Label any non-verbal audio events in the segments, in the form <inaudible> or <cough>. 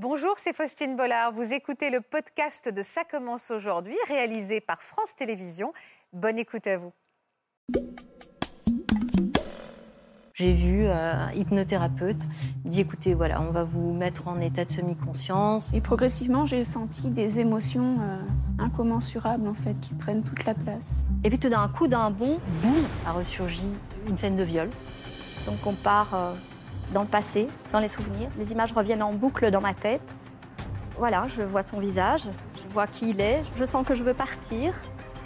Bonjour, c'est Faustine Bollard. Vous écoutez le podcast de Ça commence aujourd'hui, réalisé par France Télévisions. Bonne écoute à vous. J'ai vu euh, un hypnothérapeute il dit écoutez, voilà, on va vous mettre en état de semi-conscience. Et progressivement, j'ai senti des émotions euh, incommensurables en fait qui prennent toute la place. Et puis tout d'un coup, d'un bond, boum, a ressurgi une scène de viol. Donc on part euh, dans le passé, dans les souvenirs. Les images reviennent en boucle dans ma tête. Voilà, je vois son visage, je vois qui il est, je sens que je veux partir,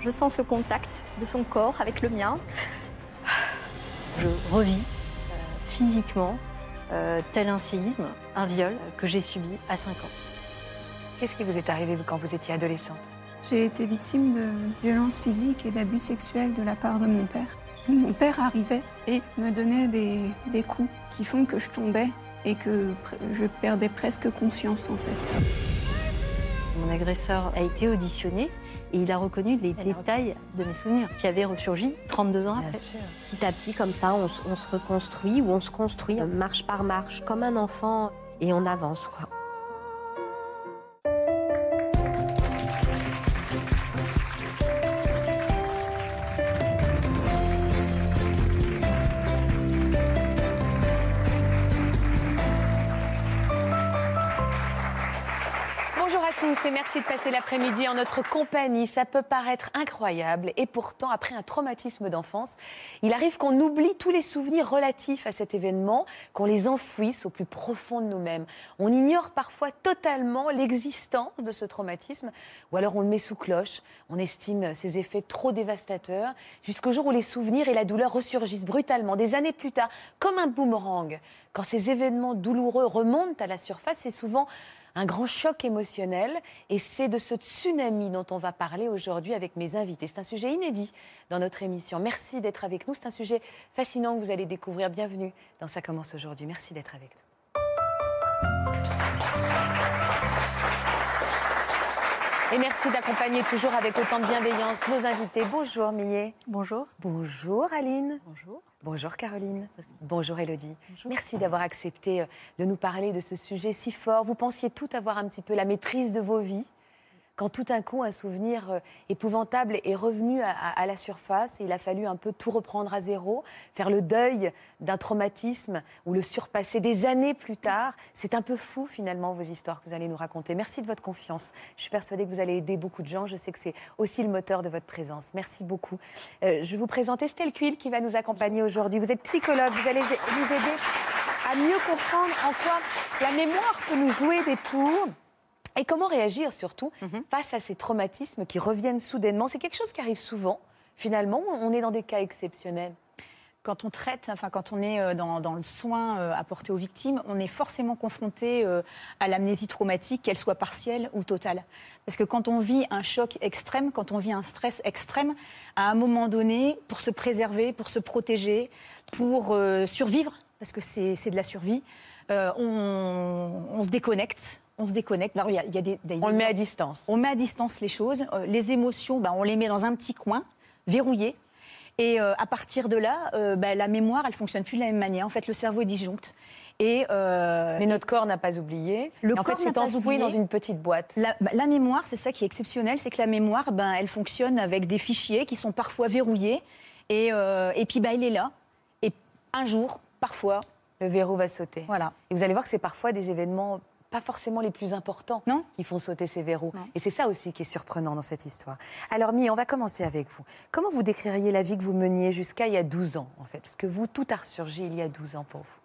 je sens ce contact de son corps avec le mien. Je revis physiquement euh, tel un séisme, un viol que j'ai subi à 5 ans. Qu'est-ce qui vous est arrivé quand vous étiez adolescente? J'ai été victime de violences physiques et d'abus sexuels de la part de mon père. Mon père arrivait et me donnait des, des coups qui font que je tombais et que je perdais presque conscience en fait. Mon agresseur a été auditionné et il a reconnu les détails de mes souvenirs qui avaient ressurgi 32 ans après. Petit à petit, comme ça, on, on, se reconstruit ou on se construit marche par marche, comme un enfant, et on avance. Quoi. Et merci de passer l'après-midi en notre compagnie. Ça peut paraître incroyable et pourtant, après un traumatisme d'enfance, il arrive qu'on oublie tous les souvenirs relatifs à cet événement, qu'on les enfouisse au plus profond de nous-mêmes. On ignore parfois totalement l'existence de ce traumatisme ou alors on le met sous cloche. On estime ses effets trop dévastateurs jusqu'au jour où les souvenirs et la douleur ressurgissent brutalement des années plus tard, comme un boomerang. Quand ces événements douloureux remontent à la surface, c'est souvent un grand choc émotionnel. Et c'est de ce tsunami dont on va parler aujourd'hui avec mes invités. C'est un sujet inédit dans notre émission. Merci d'être avec nous. C'est un sujet fascinant que vous allez découvrir. Bienvenue dans Ça commence aujourd'hui. Merci d'être avec nous. Et merci d'accompagner toujours avec autant de bienveillance nos invités. Bonjour Millet. Bonjour. Bonjour Aline. Bonjour. Bonjour Caroline. Bonjour Elodie. Merci d'avoir accepté euh, de nous parler de ce sujet si fort. Vous pensiez tout avoir un petit peu la maîtrise de vos vies quand tout d'un coup un souvenir euh, épouvantable est revenu à, la surface, il a fallu un peu tout reprendre à zéro, faire le deuil d'un traumatisme ou le surpasser des années plus tard. C'est un peu fou finalement vos histoires que vous allez nous raconter. Merci de votre confiance. Je suis persuadée que vous allez aider beaucoup de gens. Je sais que c'est aussi le moteur de votre présence. Merci beaucoup. Euh, je vous présente Estelle Cuil qui va nous accompagner aujourd'hui. Vous êtes psychologue, vous allez nous aider à mieux comprendre en quoi la mémoire peut nous jouer des tours et comment réagir surtout mhm. face à ces traumatismes qui reviennent soudainement? C'est quelque chose qui arrive souvent. Finalement, on est dans des cas exceptionnels quand on traite, enfin quand on est euh, dans, le soin euh, apporté aux victimes, on est forcément confronté euh, à l'amnésie traumatique, qu'elle soit partielle ou totale. Parce que quand on vit un choc extrême, quand on vit un stress extrême, à un moment donné, pour se préserver, pour se protéger, pour survivre, parce que c'est de la survie, on, se déconnecte, on se déconnecte. y a, des, on le met à distance. On met à distance les choses. Euh, les émotions, ben, on les met dans un petit coin, verrouillé. Et euh, à partir de là, euh, ben, la mémoire, elle fonctionne plus de la même manière. En fait, le cerveau est disjoncte. Et Mais notre corps n'a pas oublié. Le corps en fait, c'est enfoui dans une petite boîte. La, ben, la mémoire, c'est ça qui est exceptionnel, c'est que la mémoire, ben, elle fonctionne avec des fichiers qui sont parfois verrouillés. Et, et puis, il est là. Et un jour, parfois, le verrou va sauter. Voilà. Et vous allez voir que c'est parfois des événements pas forcément les plus importants non. qui font sauter ces verrous. Et c'est ça aussi qui est surprenant dans cette histoire. Alors, Mie, on va commencer avec vous. Comment vous décririez la vie que vous meniez jusqu'à il y a 12 ans, en fait? Parce que vous, tout a ressurgi il y a 12 ans pour vous.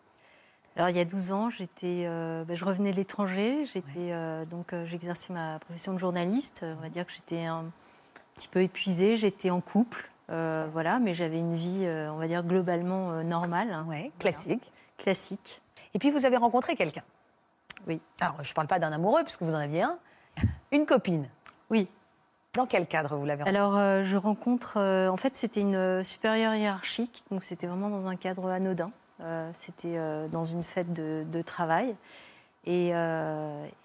Alors, il y a 12 ans, j'étais, euh, ben, je revenais de l'étranger. J'étais, euh, donc, euh, j'exerçais ma profession de journaliste. On va dire que j'étais un petit peu épuisée. J'étais en couple. voilà, mais j'avais une vie, on va dire, globalement normale. Hein. classique. Classique. Et puis, vous avez rencontré quelqu'un oui. Alors, je ne parle pas d'un amoureux, puisque vous en aviez un. <laughs> Une copine Oui. Dans quel cadre vous l'avez rencontrée? Alors, euh, je rencontre. Euh, en fait, c'était une euh, supérieure hiérarchique, donc c'était vraiment dans un cadre anodin. c'était dans une fête de, travail. Et,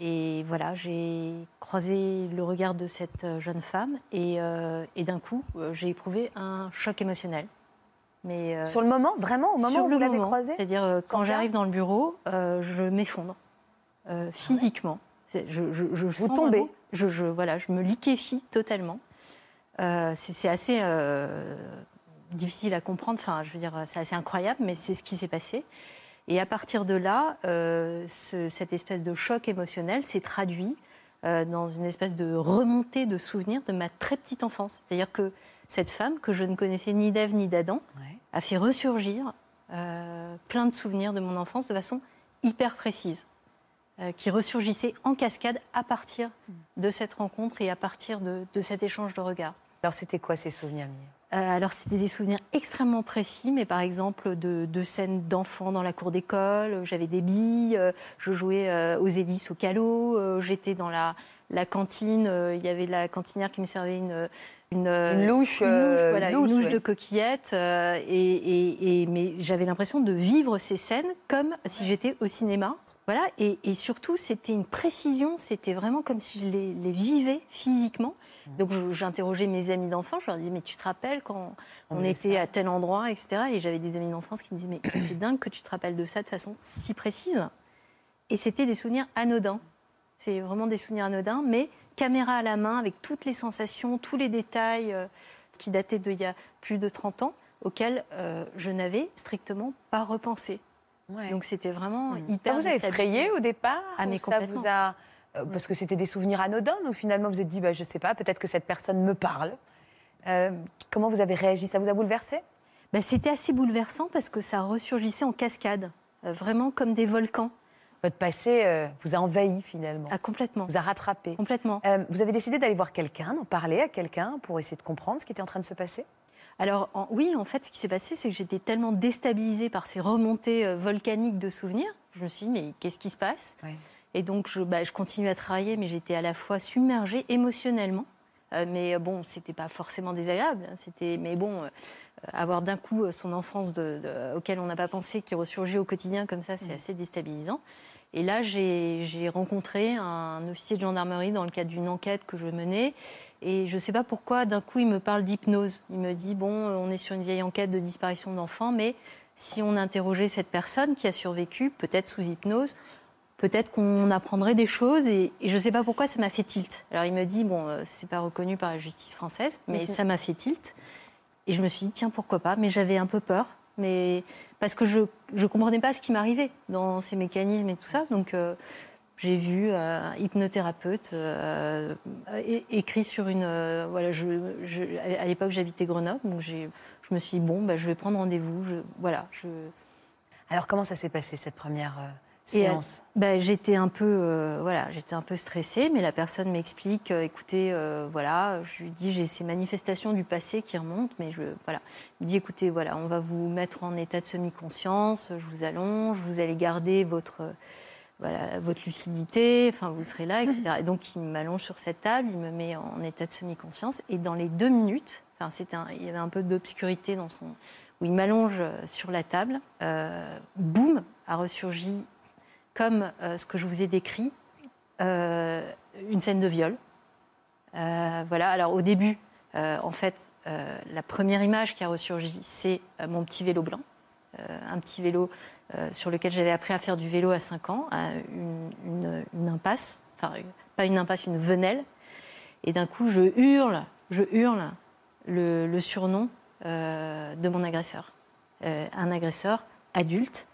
et voilà, j'ai croisé le regard de cette jeune femme et, et d'un coup, j'ai éprouvé un choc émotionnel. Mais sur le moment, vraiment, au moment où vous l'avez croisée? C'est-à-dire, quand j'arrive dans le bureau, je m'effondre. Physiquement. Je, je, je Vous tombez je, je, voilà, je me liquéfie totalement. c'est assez difficile à comprendre, enfin, je veux dire, c'est assez incroyable, mais c'est ce qui s'est passé. Et à partir de là, cette espèce de choc émotionnel s'est traduit dans une espèce de remontée de souvenirs de ma très petite enfance. C'est-à-dire que cette femme, que je ne connaissais ni d'Ève ni d'Adam, a fait ressurgir euh, plein de souvenirs de mon enfance de façon hyper précise, euh, qui ressurgissaient en cascade à partir de cette rencontre et à partir de, cet échange de regards. Alors c'était quoi ces souvenirs euh, alors, c'était des souvenirs extrêmement précis, mais par exemple de, scènes d'enfants dans la cour d'école. J'avais des billes, je jouais aux hélices au calot, j'étais dans la, la cantine, il y avait la cantinière qui me servait une, une, louche, voilà, une louche de coquillettes. Euh, et, mais j'avais l'impression de vivre ces scènes comme si j'étais au cinéma. Voilà, et, surtout, c'était une précision, c'était vraiment comme si je les, vivais physiquement. Donc j'interrogeais mes amis d'enfance, je leur disais, mais tu te rappelles quand on, était à tel endroit, etc. Et j'avais des amis d'enfance qui me disaient, mais c'est dingue que tu te rappelles de ça de façon si précise. Et c'était des souvenirs anodins. C'est vraiment des souvenirs anodins, mais caméra à la main, avec toutes les sensations, tous les détails euh, qui dataient d'il y a plus de 30 ans, auxquels euh, je n'avais strictement pas repensé. Donc c'était vraiment mmh. hyper. Ça vous a effrayé au départ ah, mais ça vous a euh, parce que c'était des souvenirs anodins. Donc finalement vous vous êtes dit, bah, je sais pas, peut-être que cette personne me parle. comment vous avez réagi? Ça vous a bouleversé? Bah, C'était assez bouleversant parce que ça ressurgissait en cascade, vraiment comme des volcans. Votre passé euh, vous a envahi finalement. Ah, complètement. Vous a rattrapé. Complètement. Euh, vous avez décidé d'aller voir quelqu'un, d'en parler à quelqu'un pour essayer de comprendre ce qui était en train de se passer? Alors oui, en fait, ce qui s'est passé, c'est que j'étais tellement déstabilisée par ces remontées euh, volcaniques de souvenirs. Je me suis dit, mais qu'est-ce qui se passe? Et donc, je, bah, je continuais à travailler, mais j'étais à la fois submergée émotionnellement. mais bon, c'était pas forcément désagréable. Hein. C'était, mais bon, avoir d'un coup son enfance de, auquel on n'a pas pensé qui ressurgit au quotidien comme ça, c'est mm. assez déstabilisant. Et là, j'ai rencontré un officier de gendarmerie dans le cadre d'une enquête que je menais. Et je ne sais pas pourquoi, d'un coup, il me parle d'hypnose. Il me dit, bon, on est sur une vieille enquête de disparition d'enfants, mais si on interrogeait cette personne qui a survécu, peut-être sous hypnose, peut-être qu'on apprendrait des choses. Et, je ne sais pas pourquoi ça m'a fait tilt. Alors il me dit, bon, euh, c'est pas reconnu par la justice française, mais mhm. ça m'a fait tilt. Et je me suis dit, tiens, pourquoi pas? Mais j'avais un peu peur mais parce que je ne comprenais pas ce qui m'arrivait dans ces mécanismes et tout ça. Donc euh, j'ai vu euh, un hypnothérapeute euh, écrit sur une. voilà, je, à l'époque j'habitais Grenoble, donc je me suis dit bon, bah, je vais prendre rendez-vous. Voilà. Je... Alors comment ça s'est passé cette première et, euh, bah, j'étais un peu, euh, voilà, j'étais un peu stressée, mais la personne m'explique, euh, écoutez, voilà, je lui dis j'ai ces manifestations du passé qui remontent, mais je, voilà, il me dit écoutez, voilà, on va vous mettre en état de semi-conscience, je vous allonge, vous allez garder votre, voilà, votre lucidité, enfin vous serez là, etc. Et donc il m'allonge sur cette table, il me met en état de semi-conscience, et dans les deux minutes, enfin c'était, il y avait un peu d'obscurité dans son, où il m'allonge sur la table, boum, a ressurgi comme euh, ce que je vous ai décrit, euh, une scène de viol. Euh, voilà, alors au début, en fait, la première image qui a ressurgi, c'est mon petit vélo blanc, un petit vélo sur lequel j'avais appris à faire du vélo à 5 ans, une, impasse, enfin, pas une impasse, une venelle. Et d'un coup, je hurle, je hurle le, le surnom de mon agresseur. un agresseur adulte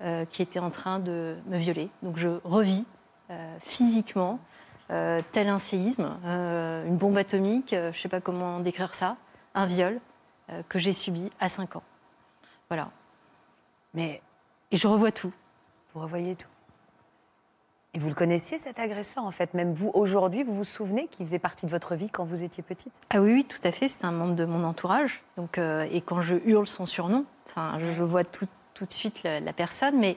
euh, qui était en train de me violer. Donc je revis euh, physiquement, euh, tel un séisme, une bombe atomique, je ne sais pas comment décrire ça, un viol que j'ai subi à 5 ans. Voilà. Mais, et je revois tout. Vous revoyez tout. Et vous le connaissiez, cet agresseur, en fait? Même vous, aujourd'hui, vous vous souvenez qu'il faisait partie de votre vie quand vous étiez petite? Ah oui, oui, tout à fait. C'est un membre de mon entourage. Donc, et quand je hurle son surnom, enfin, je, je vois tout, tout de suite la, personne, mais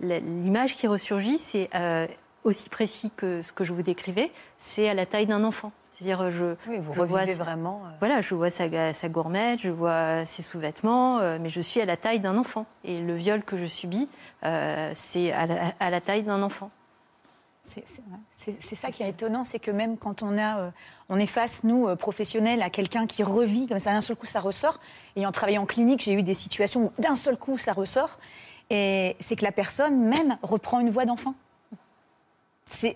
l'image qui ressurgit, c'est euh, aussi précis que ce que je vous décrivais, c'est à la taille d'un enfant. C'est-à-dire, je, vous je vois vraiment. Euh. Voilà, je vois sa, sa gourmette, je vois ses sous-vêtements, euh, mais je suis à la taille d'un enfant. Et le viol que je subis, c'est à, la, taille d'un enfant. C'est ça qui est étonnant, c'est que même quand on, a, on est face, nous, professionnels, à quelqu'un qui revit, comme ça, d'un seul coup, ça ressort. Ayant travaillé en clinique, j'ai eu des situations où d'un seul coup, ça ressort. Et c'est que la personne même reprend une voix d'enfant. C'est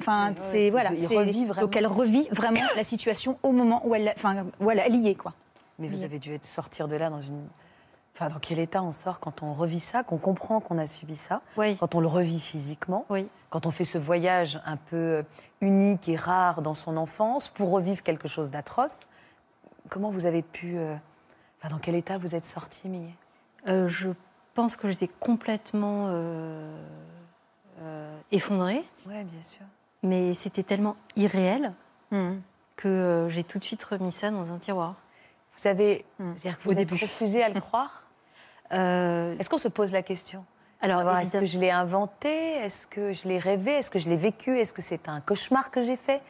Enfin, c'est voilà, donc elle revit vraiment la situation au moment où elle, enfin, où elle y est, quoi. Mais vous avez dû sortir de là dans une. Enfin, dans quel état on sort quand on revit ça, qu'on comprend qu'on a subi ça, Oui. quand on le revit physiquement, Oui. quand on fait ce voyage un peu euh, unique et rare dans son enfance pour revivre quelque chose d'atroce. Comment vous avez pu. euh, Enfin, dans quel état vous êtes sorti, Millet? Euh, je pense que j'étais complètement euh, effondrée, Oui, bien sûr. mais c'était tellement irréel Hmm. que j'ai tout de suite remis ça dans un tiroir. Vous avez. C'est-à-dire que Au vous êtes début. refusé à le croire? Euh, Est-ce qu'on se pose la question? Alors, Est-ce que je l'ai inventé? Est-ce que je l'ai rêvé? Est-ce que je l'ai vécu? Est-ce que c'est un cauchemar que j'ai fait?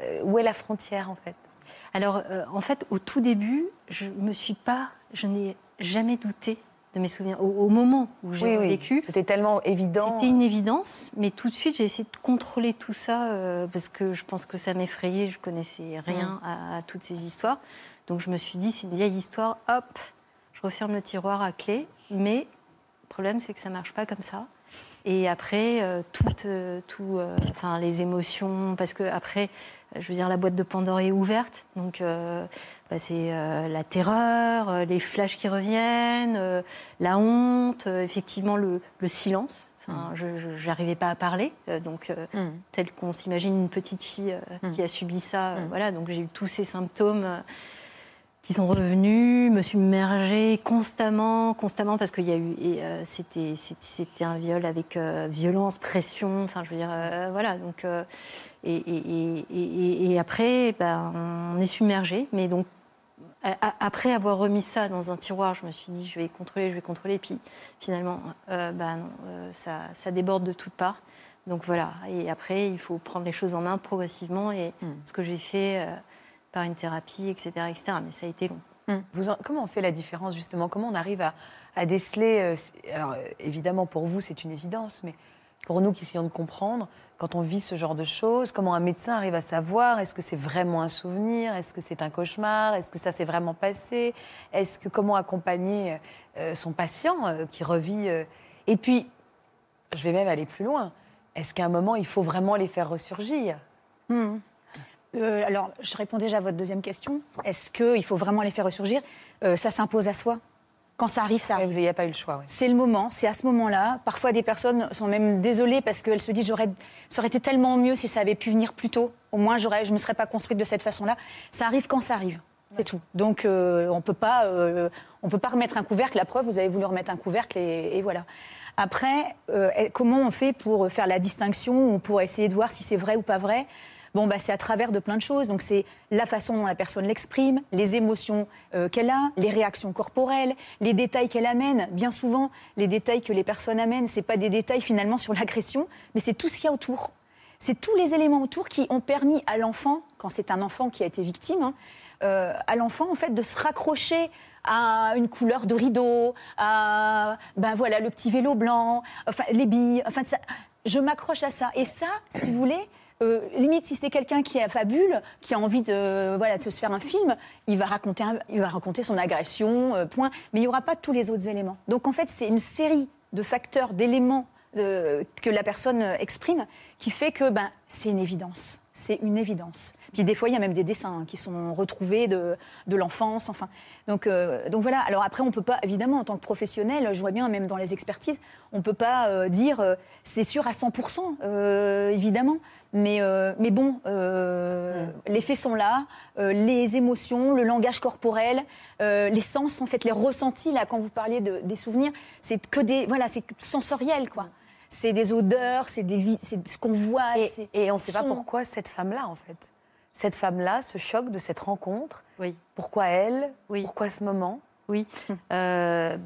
Euh, Où est la frontière, en fait? Alors, euh, en fait, au tout début, je me suis pas, je n'ai jamais douté de mes souvenirs. Au, au moment où j'ai vécu, C'était tellement évident. c'était une évidence, mais tout de suite, j'ai essayé de contrôler tout ça euh, parce que je pense que ça m'effrayait. Je connaissais rien à, à toutes ces histoires, donc je me suis dit, c'est une vieille histoire. Hop, je referme le tiroir à clé. Mais le problème, c'est que ça marche pas comme ça. Et après, euh, toutes, euh, tout, euh, enfin, les émotions, parce que après, je veux dire, la boîte de Pandore est ouverte, donc euh, bah, c'est la terreur, les flashs qui reviennent, la honte, effectivement le, le silence. Enfin, je n'arrivais pas à parler, donc Hmm. tel qu'on s'imagine une petite fille Mm. qui a subi ça. Mm. Voilà, donc j'ai eu tous ces symptômes qui sont revenus, me submergée constamment, constamment, parce qu'il y a eu, et euh, c'était, c'était- un viol avec euh, violence, pression, enfin, je veux dire, euh, voilà, donc, euh, et, et- et- après, ben, on est submergé, mais donc, a- a- après avoir remis ça dans un tiroir, je me suis dit, je vais contrôler, je vais contrôler, puis finalement, ben non, ça, ça déborde de toutes parts. Donc voilà, et après, il faut prendre les choses en main progressivement, et Mm. ce que j'ai fait par une thérapie, etc., etc., mais ça a été long. Vous en- comment on fait la différence justement? Comment on arrive à, à déceler euh, Alors euh, évidemment pour vous c'est une évidence, mais pour nous qui essayons de comprendre, quand on vit ce genre de choses, comment un médecin arrive à savoir est-ce que c'est vraiment un souvenir, est-ce que c'est un cauchemar, est-ce que ça s'est vraiment passé, est-ce que comment accompagner euh, son patient euh, qui revit Et puis je vais même aller plus loin. Est-ce qu'à un moment il faut vraiment les faire ressurgir? Hmm. Euh, alors, je réponds déjà à votre deuxième question. Est-ce qu'il faut vraiment les faire ressurgir? Euh, Ça s'impose à soi. Quand ça arrive, ça arrive. Vous n'avez pas eu le choix. ouais. C'est le moment, c'est à ce moment-là. Parfois, des personnes sont même désolées parce qu'elles se disent j'aurais, ça aurait été tellement mieux si ça avait pu venir plus tôt. Au moins, j'aurais, je ne me serais pas construite de cette façon-là. Ça arrive quand ça arrive. C'est tout. Donc, euh, on peut pas, on peut pas remettre un couvercle. La preuve, vous avez voulu remettre un couvercle et, et voilà. Après, comment on fait pour faire la distinction ou pour essayer de voir si c'est vrai ou pas vrai? Bon, bah, c'est à travers de plein de choses. Donc, c'est la façon dont la personne l'exprime, les émotions euh, qu'elle a, les réactions corporelles, les détails qu'elle amène. Bien souvent, les détails que les personnes amènent, c'est pas des détails finalement sur l'agression, mais c'est tout ce qu'il y a autour. C'est tous les éléments autour qui ont permis à l'enfant, quand c'est un enfant qui a été victime, hein, euh, à l'enfant en fait de se raccrocher à une couleur de rideau, à ben voilà le petit vélo blanc, les billes, enfin ça, je m'accroche à ça. Et ça, si vous voulez, euh, limite si c'est quelqu'un qui a fabule, qui a envie de voilà de se faire un film, il va raconter, il va raconter son agression, euh, point. Mais il n'y aura pas tous les autres éléments. Donc en fait, c'est une série de facteurs, d'éléments euh, que la personne exprime qui fait que ben c'est une évidence. C'est une évidence. Puis des fois, il y a même des dessins hein, qui sont retrouvés de, de l'enfance. Enfin, donc, euh, donc voilà. Alors après, on peut pas, évidemment, en tant que professionnel, je vois bien, même dans les expertises, on peut pas euh, dire euh, c'est sûr à 100%, euh, évidemment. Mais, mais bon, les faits sont là, les émotions, le langage corporel, les sens, en fait, les ressentis, là, quand vous parliez de- des souvenirs, c'est que des. Voilà, c'est sensoriel, quoi. C'est des odeurs, c'est ce qu'on voit. Et, et on ne sait pas pourquoi cette femme-là, en fait. Cette femme-là, ce choc de cette rencontre, Oui. pourquoi elle Oui. Pourquoi ce moment? Oui. <laughs> Euh,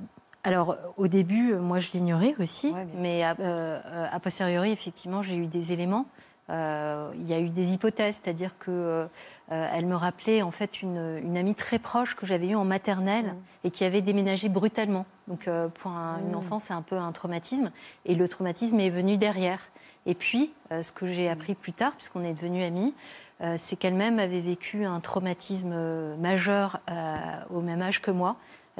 alors, au début, moi, je l'ignorais aussi, Ouais, mais a, euh, euh, a posteriori, effectivement, j'ai eu des éléments. Euh, il y a eu des hypothèses, c'est-à-dire que euh, elle me rappelait en fait une, une amie très proche que j'avais eue en maternelle Mmh. et qui avait déménagé brutalement. Donc, euh, pour un- une enfant, c'est un peu un traumatisme, et le traumatisme est venu derrière. Et puis, ce que Mmh. j'ai appris plus tard, puisqu'on est devenus amis, c'est qu'elle-même avait vécu un traumatisme majeur au même âge que moi,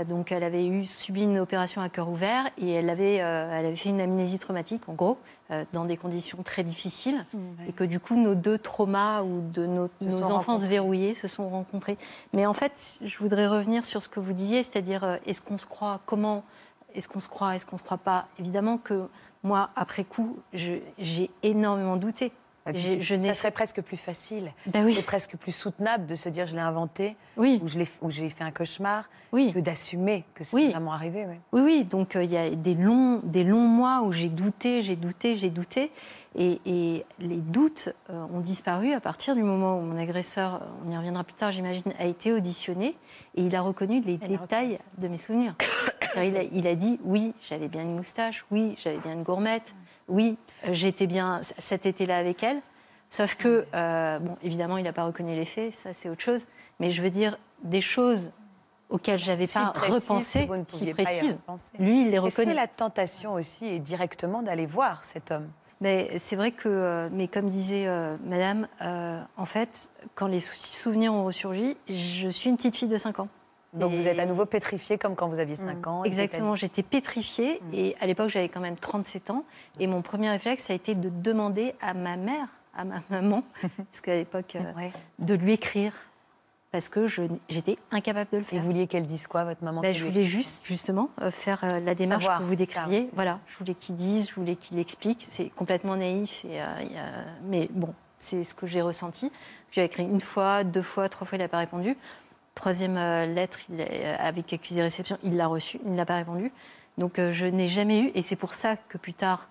Donc, elle avait eu, subi une opération à cœur ouvert et elle avait, euh, elle avait fait une amnésie traumatique, en gros, euh, dans des conditions très difficiles. Mmh, Et que du coup, nos deux traumas ou de nos, Se nos sont enfances rencontrés. verrouillées se sont rencontrés. Mais en fait, je voudrais revenir sur ce que vous disiez, c'est-à-dire, euh, est-ce qu'on se croit Comment Est-ce qu'on se croit Est-ce qu'on se croit pas? Évidemment que moi, après coup, j'ai énormément douté. J'ai- je ça serait presque plus facile. Ben oui. C'est presque plus soutenable de se dire je l'ai inventé Oui, ou je l'ai- ou j'ai fait un cauchemar oui. que d'assumer que c'est Oui. vraiment arrivé. ouais. Oui, oui, donc euh, il y a des longs, des longs mois où j'ai douté, j'ai douté, j'ai douté. Et, et les doutes euh, ont disparu à partir du moment où mon agresseur, euh, on y reviendra plus tard, j'imagine, a été auditionné et il a reconnu les Elle détails de mes souvenirs. <coughs> Il, a, il a dit oui, j'avais bien une moustache, oui, j'avais bien une gourmette, oui, j'étais bien cet été-là avec elle. Sauf que, euh, bon, évidemment, il n'a pas reconnu les faits, ça c'est autre chose. Mais je veux dire, des choses auxquelles j'avais Si pas repensé, vous ne si précises. Lui, il les Est-ce que reconnaît. la tentation aussi est directement d'aller voir cet homme? Mais c'est vrai que, euh, mais comme disait euh, Madame, euh, en fait, quand les sou- souvenirs ont ressurgi, je suis une petite fille de 5 ans. Donc Et- vous êtes à nouveau pétrifié comme quand vous aviez 5 ans. et Exactement, j'étais pétrifiée et à l'époque j'avais quand même 37 ans et mon premier réflexe a été de demander à ma mère, à ma <laughs> maman, parce qu'à l'époque, euh, Ouais. de lui écrire parce que j'étais incapable de le Et faire. vous vouliez qu'elle dise quoi, votre maman qui je voulais juste, justement, euh, faire euh, la démarche Savoir, que vous ça, décriviez. Voilà, je voulais qu'il dise, je voulais qu'il explique. C'est complètement naïf, et, mais bon, c'est ce que j'ai ressenti. J'ai écrit une fois, deux fois, trois fois, il n'a pas répondu. Troisième euh, lettre, il est- euh, avec accusé-réception, il l'a reçue, il n'a pas répondu. Donc euh, je n'ai jamais eu, et c'est pour ça que plus tard,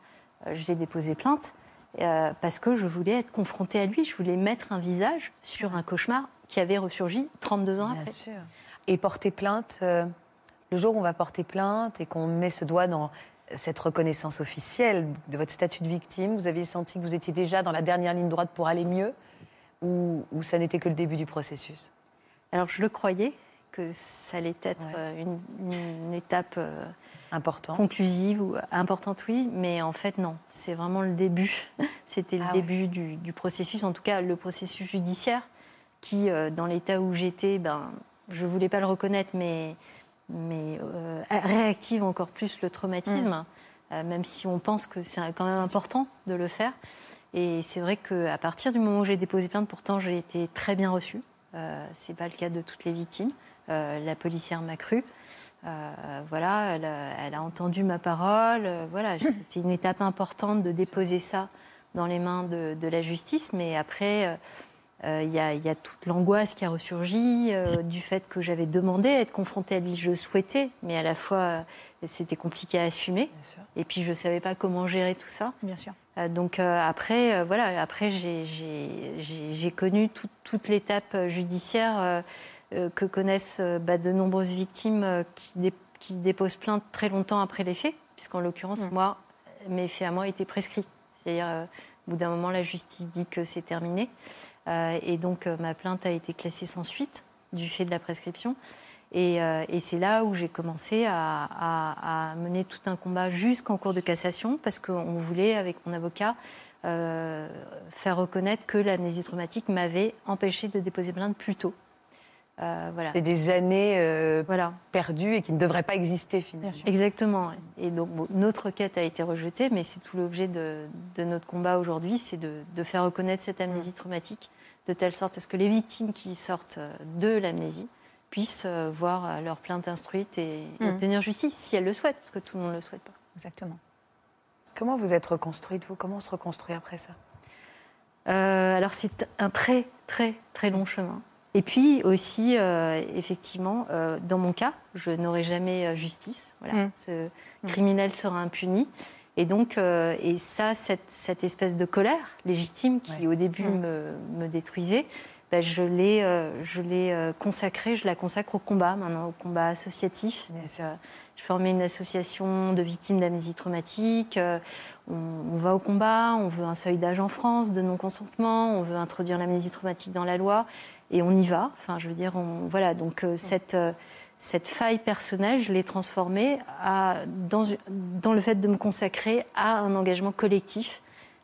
j'ai déposé plainte, parce que je voulais être confrontée à lui, je voulais mettre un visage sur un cauchemar qui avait ressurgi 32 ans Bien après. sûr. Et porter plainte, euh, le jour où on va porter plainte et qu'on met ce doigt dans cette reconnaissance officielle de votre statut de victime, vous aviez senti que vous étiez déjà dans la dernière ligne droite pour aller mieux ou, ou ça n'était que le début du processus? Alors je le croyais que ça allait être Ouais. euh, une, une étape euh, Important. conclusive ou importante, oui, mais en fait non, c'est vraiment le début. <laughs> C'était le Ah ouais. début du, du processus, en tout cas le processus judiciaire, qui euh, dans l'état où j'étais, ben, je voulais pas le reconnaître, mais, mais euh, réactive encore plus le traumatisme, Mm. euh, même si on pense que c'est quand même important de le faire. Et c'est vrai qu'à partir du moment où j'ai déposé plainte, pourtant j'ai été très bien reçue. Euh, c'est pas le cas de toutes les victimes. Euh, la policière m'a cru. Euh, voilà, elle a, elle a entendu ma parole. Voilà, <coughs> c'était une étape importante de déposer ça dans les mains de, de la justice. Mais après, il y, a- il y a toute l'angoisse qui a ressurgi du fait que j'avais demandé à être confrontée à lui. Je souhaitais, mais à la fois, c'était compliqué à assumer. Et puis, je ne savais pas comment gérer tout ça. Bien sûr. Euh, donc euh, après, euh, voilà, après j'ai- connu tout- toute l'étape judiciaire que connaissent bah, de nombreuses victimes qui, dé- qui déposent plainte très longtemps après les faits, puisqu'en l'occurrence, Mm. moi, mes faits à moi étaient prescrits. C'est-à-dire, au bout d'un moment, la justice dit que c'est terminé. Et donc, ma plainte a été classée sans suite du fait de la prescription. Et, euh, et c'est là où j'ai commencé à, à- à mener tout un combat jusqu'en cours de cassation, parce qu'on voulait, avec mon avocat, euh, faire reconnaître que l'amnésie traumatique m'avait empêché de déposer plainte plus tôt. Euh, voilà. C'est des années euh, voilà. perdues et qui ne devraient pas exister finalement. Exactement. Et donc, bon, notre requête a été rejetée, mais c'est tout l'objet de, de notre combat aujourd'hui, c'est de, de faire reconnaître cette amnésie traumatique de telle sorte à ce que les victimes qui sortent de l'amnésie puissent euh, voir euh, leur plainte instruite et Mhm. obtenir justice si elles le souhaitent, parce que tout le monde ne le souhaite pas. Exactement. Comment vous êtes reconstruite, vous? Comment on se reconstruit après ça? Euh, alors c'est un très très très long chemin. Et puis aussi, euh, effectivement, euh, dans mon cas, je n'aurai jamais justice. Voilà, Mm. ce criminel sera impuni. Et donc, euh, et ça, cette, cette espèce de colère légitime qui Ouais. au début me, me détruisait, ben, je l'ai euh, je l'ai, euh, consacrée, je la consacre au combat maintenant, au combat associatif. Euh, je formais une association de victimes d'amnésie traumatique. euh, on, on va au combat, on veut un seuil d'âge en France de non-consentement, on veut introduire l'amnésie traumatique dans la loi, et on y va. Enfin, je veux dire, on, voilà. Donc cette cette faille personnelle, je l'ai transformée à, dans, dans le fait de me consacrer à un engagement collectif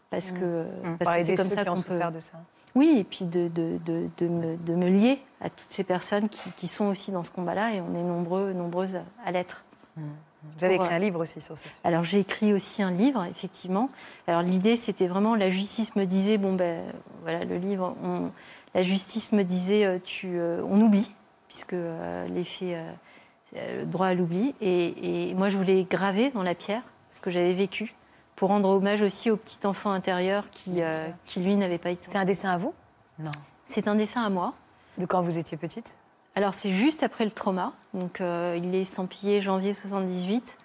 parce Mmh. que Mmh. parce que c'est comme ça qu'on peut faire de ça. Oui, et puis de, de, de, de me, de me lier à toutes ces personnes qui, qui sont aussi dans ce combat-là, et on est nombreux, nombreuses à, à l'être. Vous avez écrit euh, un livre aussi sur ce sujet. Alors j'ai écrit aussi un livre, effectivement. Alors l'idée, c'était vraiment, la justice me disait, bon ben voilà, le livre, on- la justice me disait, euh, tu, euh, on oublie, puisque euh, euh, c'est le droit à l'oubli. Et, et moi, je voulais graver dans la pierre ce que j'avais vécu, pour rendre hommage aussi au petit enfant intérieur qui, euh, qui lui, n'avait pas été. C'est un dessin à vous? Non. C'est un dessin à moi. De quand vous étiez petite? Alors c'est juste après le trauma, donc euh, il est estampillé janvier 78.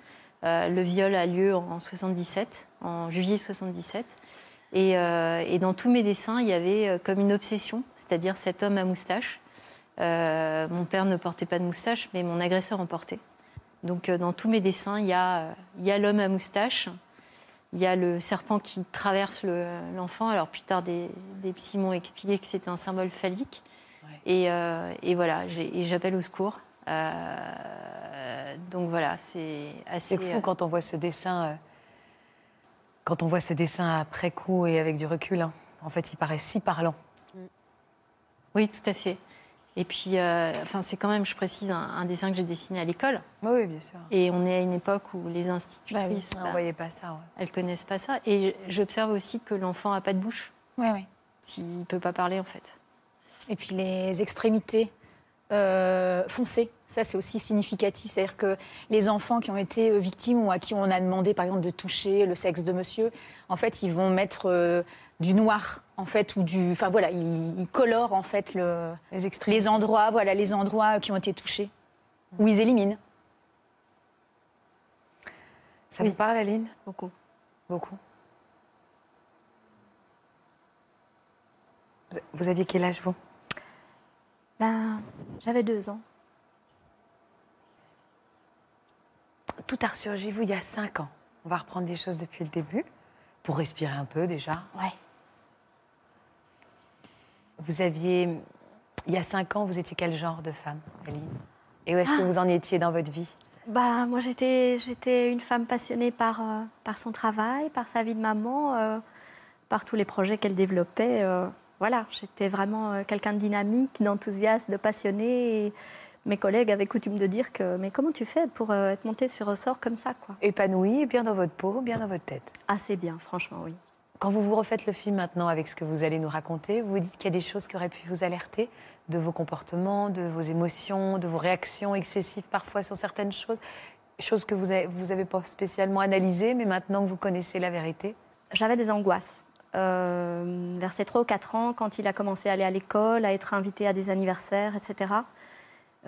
Euh, le viol a lieu en 77, en juillet 77. Et, euh, et dans tous mes dessins, il y avait comme une obsession, c'est-à-dire cet homme à moustache. Mon père ne portait pas de moustache, mais mon agresseur en portait. Donc dans tous mes dessins, il y a, il y a l'homme à moustache, il y a le serpent qui traverse le- l'enfant. Alors plus tard, des, des psys m'ont expliqué que c'était un symbole phallique. Et, euh, et voilà, j'appelle au secours. Euh, donc voilà, c'est assez. C'est fou quand on voit ce dessin. euh, Quand on voit ce dessin après coup et avec du recul, hein. en fait, il paraît si parlant. Oui, tout à fait. Et puis, euh, enfin, c'est quand même, je précise, un, un dessin que j'ai dessiné à l'école. Oui, oui, bien sûr. Et on est à une époque où les Bah institutrices, bah, voyait pas ça. ouais. elles connaissent pas ça. Et j'observe aussi que l'enfant a pas de bouche, Oui, oui. s'il peut pas parler en fait. Et puis les extrémités euh, foncées, ça c'est aussi significatif. C'est-à-dire que les enfants qui ont été euh, victimes ou à qui on a demandé par exemple de toucher le sexe de monsieur, en fait ils vont mettre euh, du noir en fait ou du, enfin voilà, ils, ils colorent en fait le, Les endroits, voilà les endroits qui ont été touchés ou ils éliminent. Ça Oui. vous parle, Aline? Beaucoup. Beaucoup. Vous- Vous aviez quel âge, vous? Ben, j'avais deux ans. Tout a ressurgi, vous, il y a cinq ans. On va reprendre des choses depuis le début, pour respirer un peu déjà. Ouais. Vous aviez, il y a cinq ans, vous étiez quel genre de femme, Aline? Et où est-ce que Ah. vous en étiez dans votre vie? Bah, moi, j'étais, j'étais une femme passionnée par, euh, par son travail, par sa vie de maman, euh, par tous les projets qu'elle développait. euh, voilà, j'étais vraiment quelqu'un de dynamique, d'enthousiaste, de passionné. Et mes collègues avaient coutume de dire que mais comment tu fais pour être montée sur ressort comme ça, quoi? Épanouie, bien dans votre peau, bien dans votre tête. Assez bien, franchement, oui. Quand vous vous refaites le film maintenant avec ce que vous allez nous raconter, vous vous dites qu'il y a des choses qui auraient pu vous alerter de vos comportements, de vos émotions, de vos réactions excessives parfois sur certaines choses, choses que vous avez, vous avez pas spécialement analysées, mais maintenant que vous connaissez la vérité? J'avais des angoisses. Euh, vers ses 3 ou 4 ans, quand il a commencé à aller à l'école, à être invité à des anniversaires, etc.,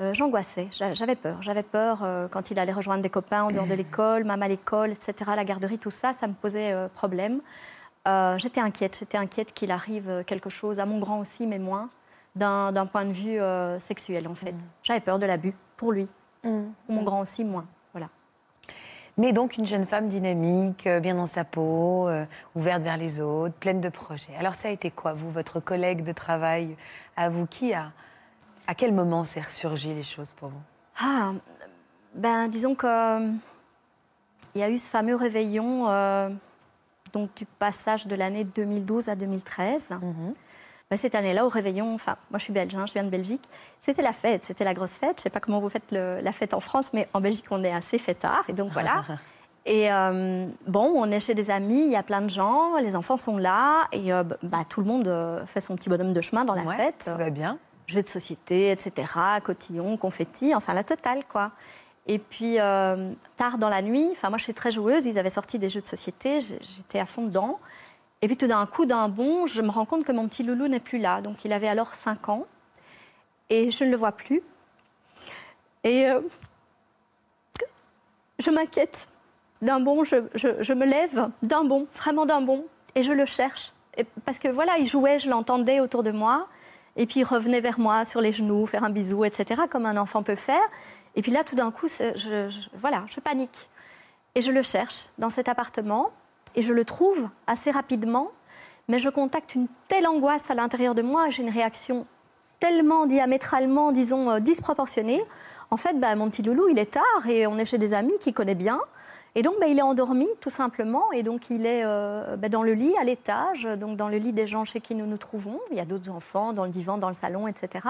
euh, j'angoissais, J'a- j'avais peur. J'avais peur euh, quand il allait rejoindre des copains en dehors de l'école, même à l'école, etc., la garderie, tout ça, ça me posait problème. Euh, j'étais inquiète, j'étais inquiète qu'il arrive euh, quelque chose, à mon grand aussi, mais moins, d'un point de vue euh, sexuel, en fait. J'avais peur de l'abus, pour lui. Pour mon grand aussi, moins. Voilà. Mais donc une jeune femme dynamique, bien dans sa peau, euh, ouverte vers les autres, pleine de projets. Alors ça a été quoi, vous, votre collègue de travail, à vous, qui a, à quel moment s'est ressurgi les choses pour vous? Ah, ben disons que il y a eu ce fameux réveillon donc du passage de l'année 2012 à 2013. Ben, cette année-là, au réveillon, enfin, moi je suis belge, hein, je viens de Belgique, c'était la fête, c'était la grosse fête. Je sais pas comment vous faites le- la fête en France, mais en Belgique, on est assez fêtard, et donc voilà. <laughs> Et euh, bon, on est chez des amis, il y a plein de gens, les enfants sont là, et euh, bah, tout le monde euh, fait son petit bonhomme de chemin dans la Ouais, fête Tout va bien. jeux de société, etc., cotillon, confetti, enfin la totale, quoi. Et puis, euh, tard dans la nuit, enfin moi je suis très joueuse, ils avaient sorti des jeux de société, j'étais à fond dedans. Et puis tout d'un coup, d'un bond, je me rends compte que mon petit loulou n'est plus là. Donc il avait alors 5 ans, et je ne le vois plus. Et euh, je m'inquiète. D'un bond, je me lève, d'un bond, vraiment d'un bond, et je le cherche. Et parce que voilà, il jouait, je l'entendais autour de moi. Et puis il revenait vers moi sur les genoux, faire un bisou, etc., comme un enfant peut faire. Et puis là, tout d'un coup, je, voilà, je panique. Et je le cherche dans cet appartement, et je le trouve assez rapidement, mais je contacte une telle angoisse à l'intérieur de moi, j'ai une réaction tellement diamétralement, disons, euh, disproportionnée. En fait, bah, mon petit loulou, il est tard, et on est chez des amis qui connaît bien. Et donc, ben, il est endormi, tout simplement. Et donc, il est euh, ben, dans le lit, à l'étage, donc dans le lit des gens chez qui nous nous trouvons. Il y a d'autres enfants dans le divan, dans le salon, etc.